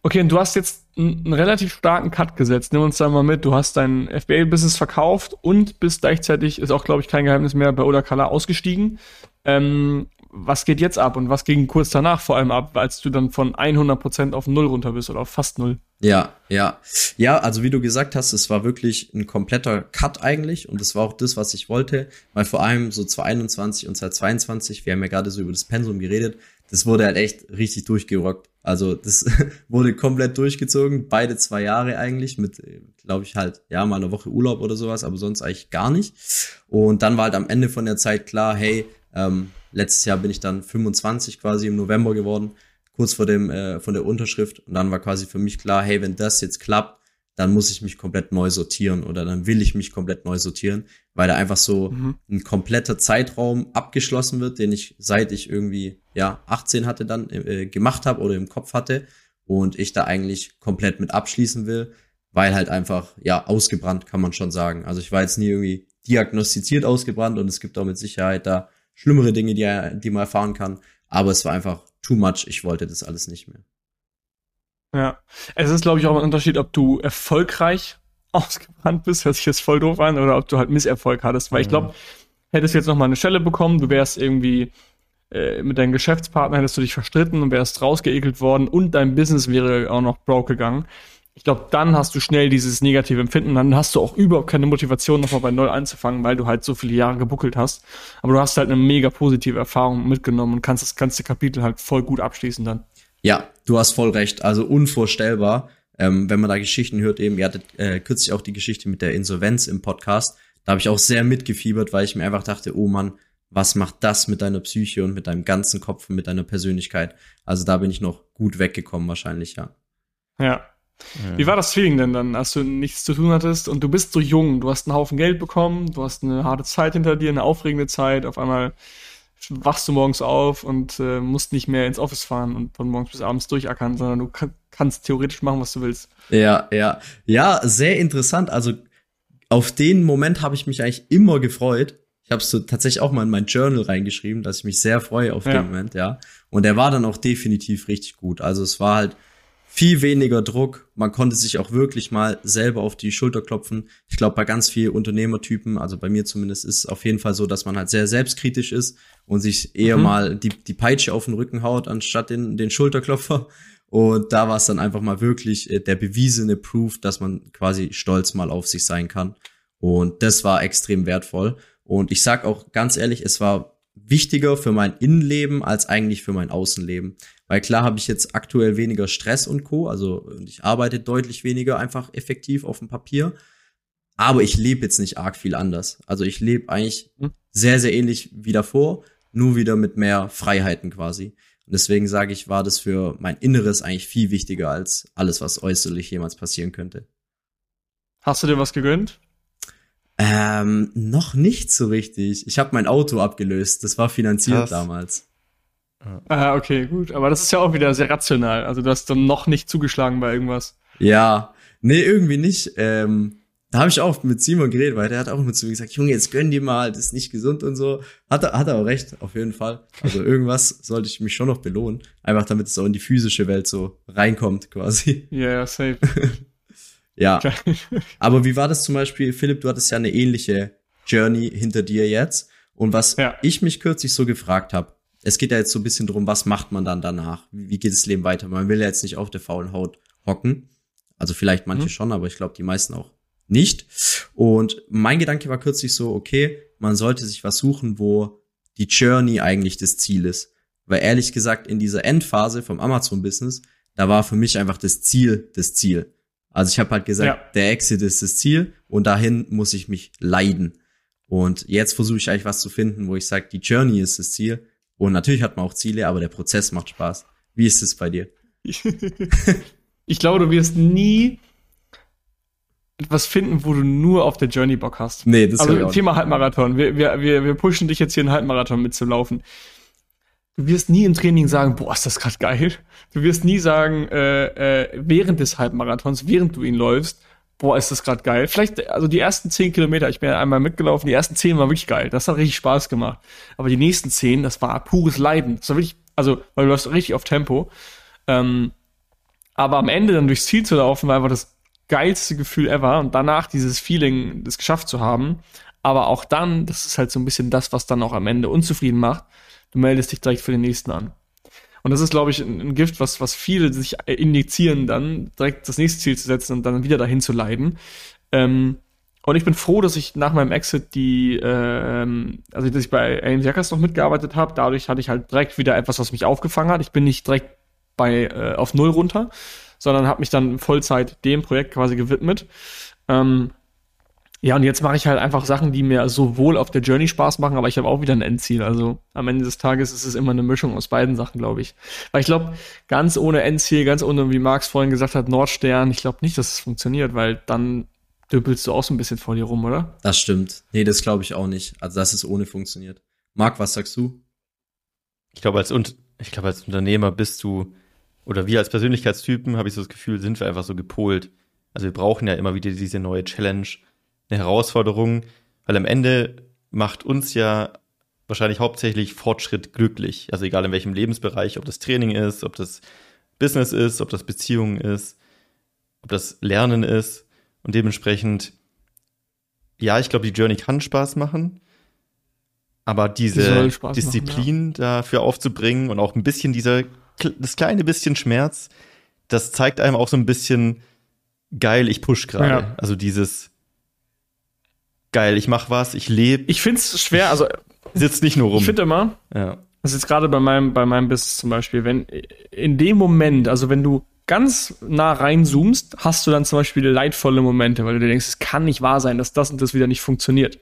C: Okay, und du hast jetzt einen, relativ starken Cut gesetzt. Nimm uns da mal mit. Du hast dein FBA-Business verkauft und bist gleichzeitig, ist auch, glaube ich, kein Geheimnis mehr, bei Oda Kala ausgestiegen. Ähm, was geht jetzt ab und was ging kurz danach vor allem ab, als du dann von 100% auf Null runter bist oder auf fast Null?
B: Ja, ja. Ja, also wie du gesagt hast, es war wirklich ein kompletter Cut eigentlich und es war auch das, was ich wollte, weil vor allem so 2021 und 2022, wir haben ja gerade so über das Pensum geredet, das wurde halt echt richtig durchgerockt. Also das wurde komplett durchgezogen, beide zwei Jahre eigentlich mit, glaube ich halt, ja, mal eine Woche Urlaub oder sowas, aber sonst eigentlich gar nicht. Und dann war halt am Ende von der Zeit klar, hey, ähm, Letztes Jahr bin ich dann 25 quasi im November geworden, kurz vor dem äh, von der Unterschrift. Und dann war quasi für mich klar, hey, wenn das jetzt klappt, dann muss ich mich komplett neu sortieren oder dann will ich mich komplett neu sortieren, weil da einfach so mhm. ein kompletter Zeitraum abgeschlossen wird, den ich seit ich irgendwie ja 18 hatte dann äh, gemacht habe oder im Kopf hatte und ich da eigentlich komplett mit abschließen will, weil halt einfach ja ausgebrannt kann man schon sagen. Also ich war jetzt nie irgendwie diagnostiziert ausgebrannt und es gibt auch mit Sicherheit da schlimmere Dinge, die, die man erfahren kann. Aber es war einfach too much. Ich wollte das alles nicht mehr.
C: Ja, es ist, glaube ich, auch ein Unterschied, ob du erfolgreich ausgebrannt bist, hört sich jetzt voll doof an, oder ob du halt Misserfolg hattest. Weil ich glaube, hättest du jetzt noch mal eine Stelle bekommen, du wärst irgendwie äh, mit deinem Geschäftspartner, hättest du dich verstritten und wärst rausgeekelt worden und dein Business wäre auch noch broke gegangen ich glaube, dann hast du schnell dieses negative Empfinden, dann hast du auch überhaupt keine Motivation, nochmal bei Null anzufangen, weil du halt so viele Jahre gebuckelt hast. Aber du hast halt eine mega positive Erfahrung mitgenommen und kannst das ganze Kapitel halt voll gut abschließen dann.
B: Ja, du hast voll recht. Also unvorstellbar, ähm, wenn man da Geschichten hört, eben, ihr hattet äh, kürzlich auch die Geschichte mit der Insolvenz im Podcast. Da habe ich auch sehr mitgefiebert, weil ich mir einfach dachte, oh Mann, was macht das mit deiner Psyche und mit deinem ganzen Kopf und mit deiner Persönlichkeit? Also da bin ich noch gut weggekommen wahrscheinlich, ja.
C: Ja, ja. Wie war das Feeling denn dann, als du nichts zu tun hattest und du bist so jung, du hast einen Haufen Geld bekommen, du hast eine harte Zeit hinter dir, eine aufregende Zeit, auf einmal wachst du morgens auf und äh, musst nicht mehr ins Office fahren und von morgens bis abends durchackern, sondern du kann, kannst theoretisch machen, was du willst.
B: Ja, ja. Ja, sehr interessant. Also auf den Moment habe ich mich eigentlich immer gefreut. Ich habe es so tatsächlich auch mal in mein Journal reingeschrieben, dass ich mich sehr freue auf ja. den Moment, ja. Und der war dann auch definitiv richtig gut. Also es war halt viel weniger Druck. Man konnte sich auch wirklich mal selber auf die Schulter klopfen. Ich glaube, bei ganz vielen Unternehmertypen, also bei mir zumindest, ist es auf jeden Fall so, dass man halt sehr selbstkritisch ist und sich eher mhm. mal die, die Peitsche auf den Rücken haut, anstatt den, den Schulterklopfer. Und da war es dann einfach mal wirklich äh, der bewiesene Proof, dass man quasi stolz mal auf sich sein kann. Und das war extrem wertvoll. Und ich sag auch ganz ehrlich, es war wichtiger für mein Innenleben als eigentlich für mein Außenleben. Weil klar habe ich jetzt aktuell weniger Stress und Co. Also ich arbeite deutlich weniger einfach effektiv auf dem Papier. Aber ich lebe jetzt nicht arg viel anders. Also ich lebe eigentlich hm. sehr, sehr ähnlich wie davor, nur wieder mit mehr Freiheiten quasi. Und deswegen sage ich, war das für mein Inneres eigentlich viel wichtiger als alles, was äußerlich jemals passieren könnte.
C: Hast du dir was gegönnt?
B: Ähm, noch nicht so richtig. Ich habe mein Auto abgelöst. Das war finanziert Krass. damals.
C: Ah, okay, gut. Aber das ist ja auch wieder sehr rational. Also du hast dann noch nicht zugeschlagen bei irgendwas.
B: Ja, nee, irgendwie nicht. Ähm, da habe ich auch mit Simon geredet, weil der hat auch immer zu mir gesagt, Junge, jetzt gönn dir mal, das ist nicht gesund und so. Hat er, hat er auch recht, auf jeden Fall. Also irgendwas sollte ich mich schon noch belohnen. Einfach damit es auch in die physische Welt so reinkommt, quasi.
C: Ja, yeah, safe.
B: ja. Aber wie war das zum Beispiel, Philipp, du hattest ja eine ähnliche Journey hinter dir jetzt. Und was ja. ich mich kürzlich so gefragt habe, es geht ja jetzt so ein bisschen drum, was macht man dann danach? Wie geht das Leben weiter? Man will ja jetzt nicht auf der faulen Haut hocken. Also vielleicht manche mhm. schon, aber ich glaube, die meisten auch nicht. Und mein Gedanke war kürzlich so, okay, man sollte sich was suchen, wo die Journey eigentlich das Ziel ist. Weil ehrlich gesagt, in dieser Endphase vom Amazon-Business, da war für mich einfach das Ziel das Ziel. Also ich habe halt gesagt, ja. der Exit ist das Ziel und dahin muss ich mich leiden. Und jetzt versuche ich eigentlich was zu finden, wo ich sage, die Journey ist das Ziel. Und natürlich hat man auch Ziele, aber der Prozess macht Spaß. Wie ist es bei dir?
C: ich glaube, du wirst nie etwas finden, wo du nur auf der Journey Bock hast. Nee, das ist Also Thema Halbmarathon. Wir, wir, wir, wir pushen dich jetzt hier einen Halbmarathon mitzulaufen. Du wirst nie im Training sagen, boah, ist das gerade geil. Du wirst nie sagen, äh, äh, während des Halbmarathons, während du ihn läufst, boah, ist das gerade geil. Vielleicht, also die ersten zehn Kilometer, ich bin ja einmal mitgelaufen, die ersten zehn waren wirklich geil. Das hat richtig Spaß gemacht. Aber die nächsten zehn, das war pures Leiden. Das war wirklich, also, weil du läufst richtig auf Tempo. Ähm, aber am Ende dann durchs Ziel zu laufen, war einfach das geilste Gefühl ever und danach dieses Feeling, das geschafft zu haben. Aber auch dann, das ist halt so ein bisschen das, was dann auch am Ende unzufrieden macht. Du meldest dich direkt für den nächsten an. Und das ist, glaube ich, ein, Gift, was, was viele sich injizieren, dann direkt das nächste Ziel zu setzen und dann wieder dahin zu leiden. Ähm, und ich bin froh, dass ich nach meinem Exit die, ähm, also dass ich bei AMC Hackers noch mitgearbeitet habe. Dadurch hatte ich halt direkt wieder etwas, was mich aufgefangen hat. Ich bin nicht direkt bei äh, auf null runter, sondern habe mich dann Vollzeit dem Projekt quasi gewidmet. Ähm, ja, und jetzt mache ich halt einfach Sachen, die mir sowohl auf der Journey Spaß machen, aber ich habe auch wieder ein Endziel. Also am Ende des Tages ist es immer eine Mischung aus beiden Sachen, glaube ich. Weil ich glaube, ganz ohne Endziel, ganz ohne, wie Marx vorhin gesagt hat, Nordstern, ich glaube nicht, dass es funktioniert, weil dann dümpelst du auch so ein bisschen vor dir rum, oder?
B: Das stimmt. Nee, das glaube ich auch nicht. Also, dass es ohne funktioniert. Marc, was sagst du?
A: Ich glaube, als, ich glaube, als Unternehmer bist du oder wir als Persönlichkeitstypen, habe ich so das Gefühl, sind wir einfach so gepolt. Also wir brauchen ja immer wieder diese neue Challenge, eine Herausforderung, weil am Ende macht uns ja wahrscheinlich hauptsächlich Fortschritt glücklich. Also egal in welchem Lebensbereich, ob das Training ist, ob das Business ist, ob das Beziehungen ist, ob das Lernen ist. Und dementsprechend, ja, ich glaube, die Journey kann Spaß machen. Aber diese die Disziplin machen, ja. dafür aufzubringen und auch ein bisschen dieser das kleine bisschen Schmerz, das zeigt einem auch so ein bisschen geil, ich push gerade. Ja. Also dieses geil, ich mach was, ich lebe.
C: Ich find's schwer, also
A: sitzt nicht nur rum.
C: Ich finde immer, ja. das ist jetzt gerade bei meinem bei meinem Business zum Beispiel, wenn in dem Moment, also wenn du ganz nah reinzoomst, hast du dann zum Beispiel leidvolle Momente, weil du dir denkst, es kann nicht wahr sein, dass das und das wieder nicht funktioniert.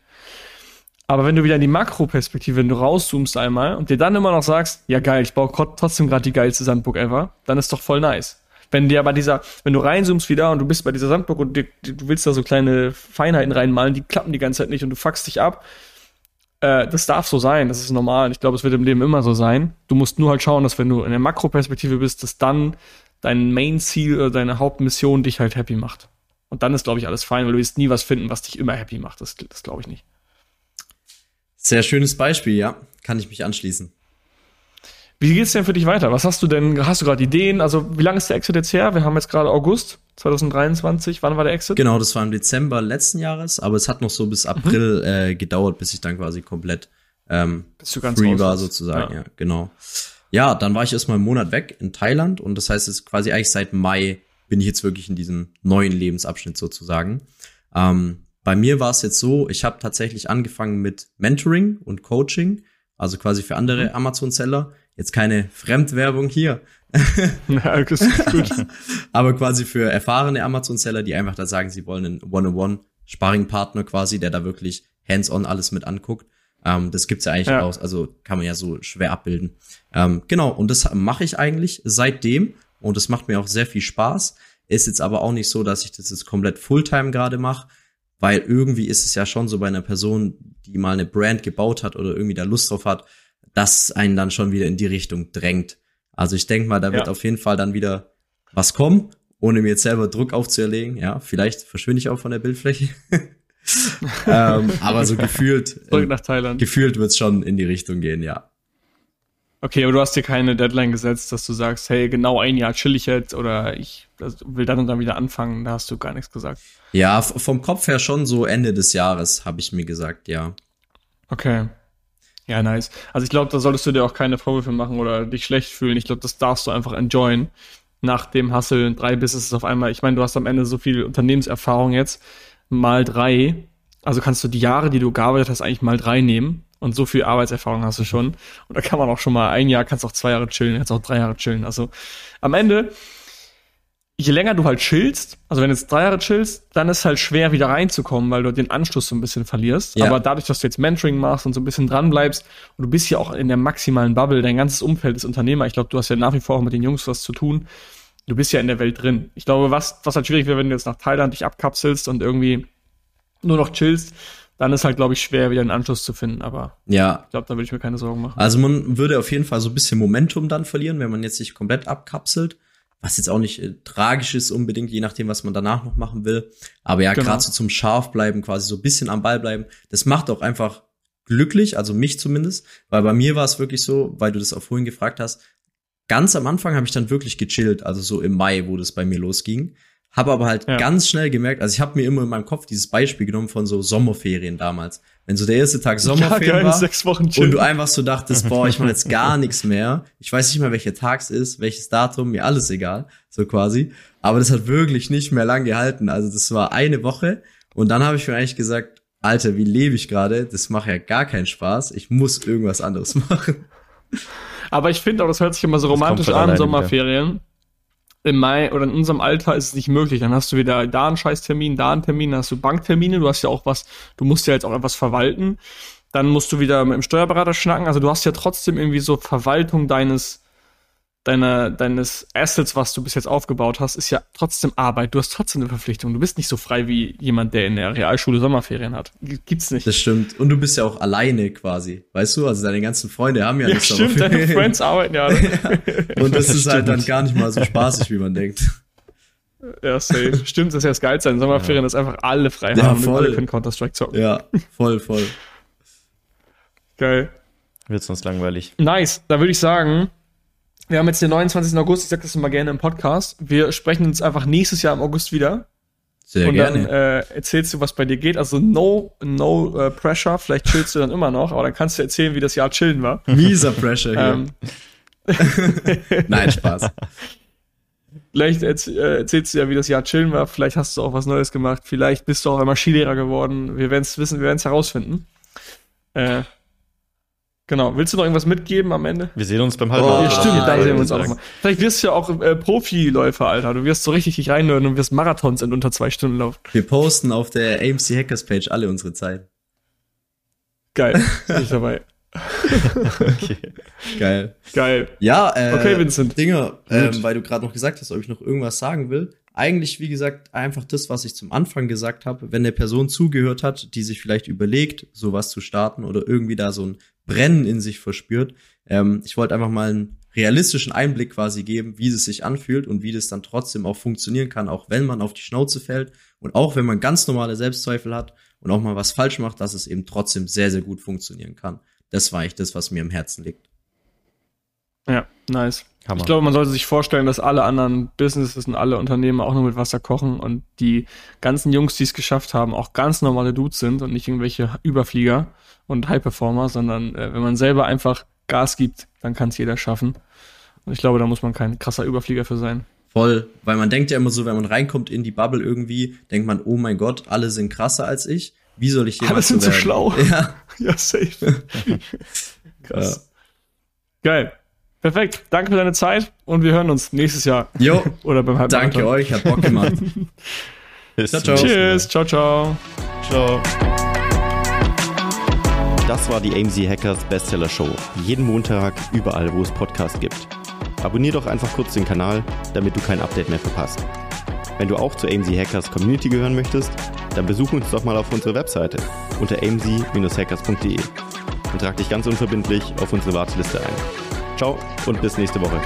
C: Aber wenn du wieder in die Makroperspektive, wenn du rauszoomst einmal und dir dann immer noch sagst, ja geil, ich baue trotzdem gerade die geilste Sandburg ever, dann ist doch voll nice. Wenn dir aber dieser, wenn du reinzoomst wieder und du bist bei dieser Sandburg und dir, du willst da so kleine Feinheiten reinmalen, die klappen die ganze Zeit nicht und du fuckst dich ab, äh, das darf so sein, das ist normal. Ich glaube, es wird im Leben immer so sein. Du musst nur halt schauen, dass wenn du in der Makroperspektive bist, dass dann dein Main-Ziel oder deine Hauptmission dich halt happy macht. Und dann ist, glaube ich, alles fein, weil du wirst nie was finden, was dich immer happy macht. Das, das glaube ich nicht.
B: Sehr schönes Beispiel, ja. Kann ich mich anschließen.
C: Wie geht's denn für dich weiter? Was hast du denn? Hast du gerade Ideen? Also, wie lange ist der Exit jetzt her? Wir haben jetzt gerade August 2023. Wann war der Exit?
B: Genau, das war im Dezember letzten Jahres, aber es hat noch so bis April mhm. äh, gedauert, bis ich dann quasi komplett ähm, free war sozusagen. Ja. ja, genau. Ja, dann war ich erstmal einen Monat weg in Thailand und das heißt, es ist quasi eigentlich seit Mai bin ich jetzt wirklich in diesem neuen Lebensabschnitt sozusagen. Ähm, bei mir war es jetzt so, ich habe tatsächlich angefangen mit Mentoring und Coaching, also quasi für andere mhm. Amazon-Seller. Jetzt keine Fremdwerbung hier. ja, das ist gut. Aber quasi für erfahrene Amazon-Seller, die einfach da sagen, sie wollen ein One-on-One Sparringpartner quasi, der da wirklich hands-on alles mit anguckt. Ähm, das gibt's ja eigentlich ja. auch, also kann man ja so schwer abbilden. Ähm, genau, und das mache ich eigentlich seitdem und das macht mir auch sehr viel Spaß. Ist jetzt aber auch nicht so, dass ich das jetzt komplett Fulltime gerade mache, weil irgendwie ist es ja schon so bei einer Person, die mal eine Brand gebaut hat oder irgendwie da Lust drauf hat, dass einen dann schon wieder in die Richtung drängt. Also ich denke mal, da wird ja. auf jeden Fall dann wieder was kommen, ohne mir jetzt selber Druck aufzuerlegen. Ja, vielleicht verschwinde ich auch von der Bildfläche. ähm, aber so gefühlt,
C: Zurück nach Thailand.
B: gefühlt wird's schon in die Richtung gehen, ja.
C: Okay, aber du hast dir keine Deadline gesetzt, dass du sagst, hey, genau ein Jahr chill ich jetzt oder ich will dann und dann wieder anfangen. Da hast du gar nichts gesagt.
B: Ja, vom Kopf her schon so Ende des Jahres, habe ich mir gesagt, ja.
C: Okay. Ja, nice. Also ich glaube, da solltest du dir auch keine Vorwürfe machen oder dich schlecht fühlen. Ich glaube, das darfst du einfach enjoyen. Nach dem Hustle drei Businesses auf einmal. Ich meine, du hast am Ende so viel Unternehmenserfahrung jetzt mal drei. Also kannst du die Jahre, die du gearbeitet hast, eigentlich mal drei nehmen. Und so viel Arbeitserfahrung hast du schon. Und da kann man auch schon mal ein Jahr, kannst auch zwei Jahre chillen, kannst auch drei Jahre chillen. Also am Ende, je länger du halt chillst, also wenn du jetzt drei Jahre chillst, dann ist halt schwer wieder reinzukommen, weil du den Anschluss so ein bisschen verlierst. Ja. Aber dadurch, dass du jetzt Mentoring machst und so ein bisschen dran bleibst und du bist ja auch in der maximalen Bubble, dein ganzes Umfeld ist Unternehmer. Ich glaube, du hast ja nach wie vor auch mit den Jungs was zu tun. Du bist ja in der Welt drin. Ich glaube, was, was halt schwierig wäre, wenn du jetzt nach Thailand dich abkapselst und irgendwie nur noch chillst, dann ist halt, glaube ich, schwer, wieder einen Anschluss zu finden. Aber
B: ja.
C: ich glaube, da würde ich mir keine Sorgen machen.
B: Also man würde auf jeden Fall so ein bisschen Momentum dann verlieren, wenn man jetzt sich komplett abkapselt. Was jetzt auch nicht äh, tragisch ist unbedingt, je nachdem, was man danach noch machen will. Aber ja, genau. gerade so zum Scharf bleiben, quasi so ein bisschen am Ball bleiben, das macht auch einfach glücklich, also mich zumindest. Weil bei mir war es wirklich so, weil du das auch vorhin gefragt hast, ganz am Anfang habe ich dann wirklich gechillt, also so im Mai, wo das bei mir losging. Habe aber halt ja. ganz schnell gemerkt, also ich habe mir immer in meinem Kopf dieses Beispiel genommen von so Sommerferien damals. Wenn so der erste Tag Sommerferien ja, geil, war
C: sechs Wochen
B: und du einfach so dachtest, boah, ich mache jetzt gar nichts mehr. Ich weiß nicht mehr, welcher Tag es ist, welches Datum, mir alles egal, so quasi. Aber das hat wirklich nicht mehr lang gehalten. Also das war eine Woche und dann habe ich mir eigentlich gesagt, Alter, wie lebe ich gerade? Das macht ja gar keinen Spaß. Ich muss irgendwas anderes machen.
C: Aber ich finde auch, das hört sich immer so romantisch an, Sommerferien. Wieder im Mai oder in unserem Alter ist es nicht möglich. Dann hast du wieder da einen Scheißtermin, da einen Termin, dann hast du Banktermine, du hast ja auch was, du musst ja jetzt auch etwas verwalten. Dann musst du wieder mit dem Steuerberater schnacken. Also du hast ja trotzdem irgendwie so Verwaltung deines deiner, deines Assets, was du bis jetzt aufgebaut hast, ist ja trotzdem Arbeit. Du hast trotzdem eine Verpflichtung. Du bist nicht so frei wie jemand, der in der Realschule Sommerferien hat. Gibt's nicht.
B: Das stimmt. Und du bist ja auch alleine quasi. Weißt du? Also deine ganzen Freunde haben ja,
C: ja nicht stimmt, Sommerferien. Deine Friends arbeiten ja.
B: ja. Und das, das ist halt dann gar nicht mal so spaßig, wie man denkt.
C: Ja, safe. Stimmt, das ist ja das Geilste in Sommerferien, ja. dass einfach alle frei ja, haben voll. und alle können Counter-Strike zocken.
B: Ja, voll, voll.
C: Geil.
A: Wird sonst langweilig.
C: Nice. Da würde ich sagen, wir haben jetzt den 29. August, ich sag das immer gerne im Podcast. Wir sprechen uns einfach nächstes Jahr im August wieder.
B: Sehr
C: und
B: gerne.
C: dann äh, erzählst du, was bei dir geht. Also no, no uh, pressure. Vielleicht chillst du dann immer noch, aber dann kannst du erzählen, wie das Jahr chillen war.
B: Mieser Pressure hier. Ähm. Nein, Spaß.
C: Vielleicht erzählst du ja, wie das Jahr chillen war. Vielleicht hast du auch was Neues gemacht. Vielleicht bist du auch einmal Skilehrer geworden. Wir werden es wissen, wir werden es herausfinden. Äh, Genau. Willst du noch irgendwas mitgeben am Ende?
A: Wir sehen uns beim Halbmarathon.
C: Oh, ja, stimmt, da sehen wir uns auch mal. Vielleicht wirst du ja auch äh, Profiläufer, Alter. Du wirst so richtig dich reinhören und wirst Marathons in unter zwei Stunden laufen.
B: Wir posten auf der AMC Hackers Page alle unsere Zeit.
C: Geil. Bin ich dabei.
B: okay. Geil.
C: Geil.
B: Ja, äh,
C: okay, Vincent.
B: Dinger, ähm, weil du gerade noch gesagt hast, ob ich noch irgendwas sagen will. Eigentlich, wie gesagt, einfach das, was ich zum Anfang gesagt habe. Wenn eine Person zugehört hat, die sich vielleicht überlegt, sowas zu starten oder irgendwie da so ein Brennen in sich verspürt. Ähm, ich wollte einfach mal einen realistischen Einblick quasi geben, wie es sich anfühlt und wie das dann trotzdem auch funktionieren kann, auch wenn man auf die Schnauze fällt und auch wenn man ganz normale Selbstzweifel hat und auch mal was falsch macht, dass es eben trotzdem sehr, sehr gut funktionieren kann. Das war eigentlich das, was mir im Herzen liegt.
C: Ja, nice. Hammer. Ich glaube, man sollte sich vorstellen, dass alle anderen Businesses und alle Unternehmen auch nur mit Wasser kochen und die ganzen Jungs, die es geschafft haben, auch ganz normale Dudes sind und nicht irgendwelche Überflieger und High-Performer, sondern äh, wenn man selber einfach Gas gibt, dann kann es jeder schaffen. Und ich glaube, da muss man kein krasser Überflieger für sein.
B: Voll, weil man denkt ja immer so, wenn man reinkommt in die Bubble irgendwie, denkt man, oh mein Gott, alle sind krasser als ich. Wie soll ich jemals
C: Alle sind so, so schlau.
B: Ja,
C: ja safe. Krass. Ja. Geil. Perfekt. Danke für deine Zeit und wir hören uns nächstes Jahr.
B: Jo.
C: Oder beim
B: Danke euch, hat Bock gemacht.
C: Bis ciao, ciao. Tschüss. Ciao, ciao. Ciao.
A: Das war die AMZ Hackers Bestseller Show. Jeden Montag, überall, wo es Podcasts gibt. Abonnier doch einfach kurz den Kanal, damit du kein Update mehr verpasst. Wenn du auch zur AMZ Hackers Community gehören möchtest, dann besuch uns doch mal auf unserer Webseite unter amz-hackers.de und trag dich ganz unverbindlich auf unsere Warteliste ein. Ciao und bis nächste Woche.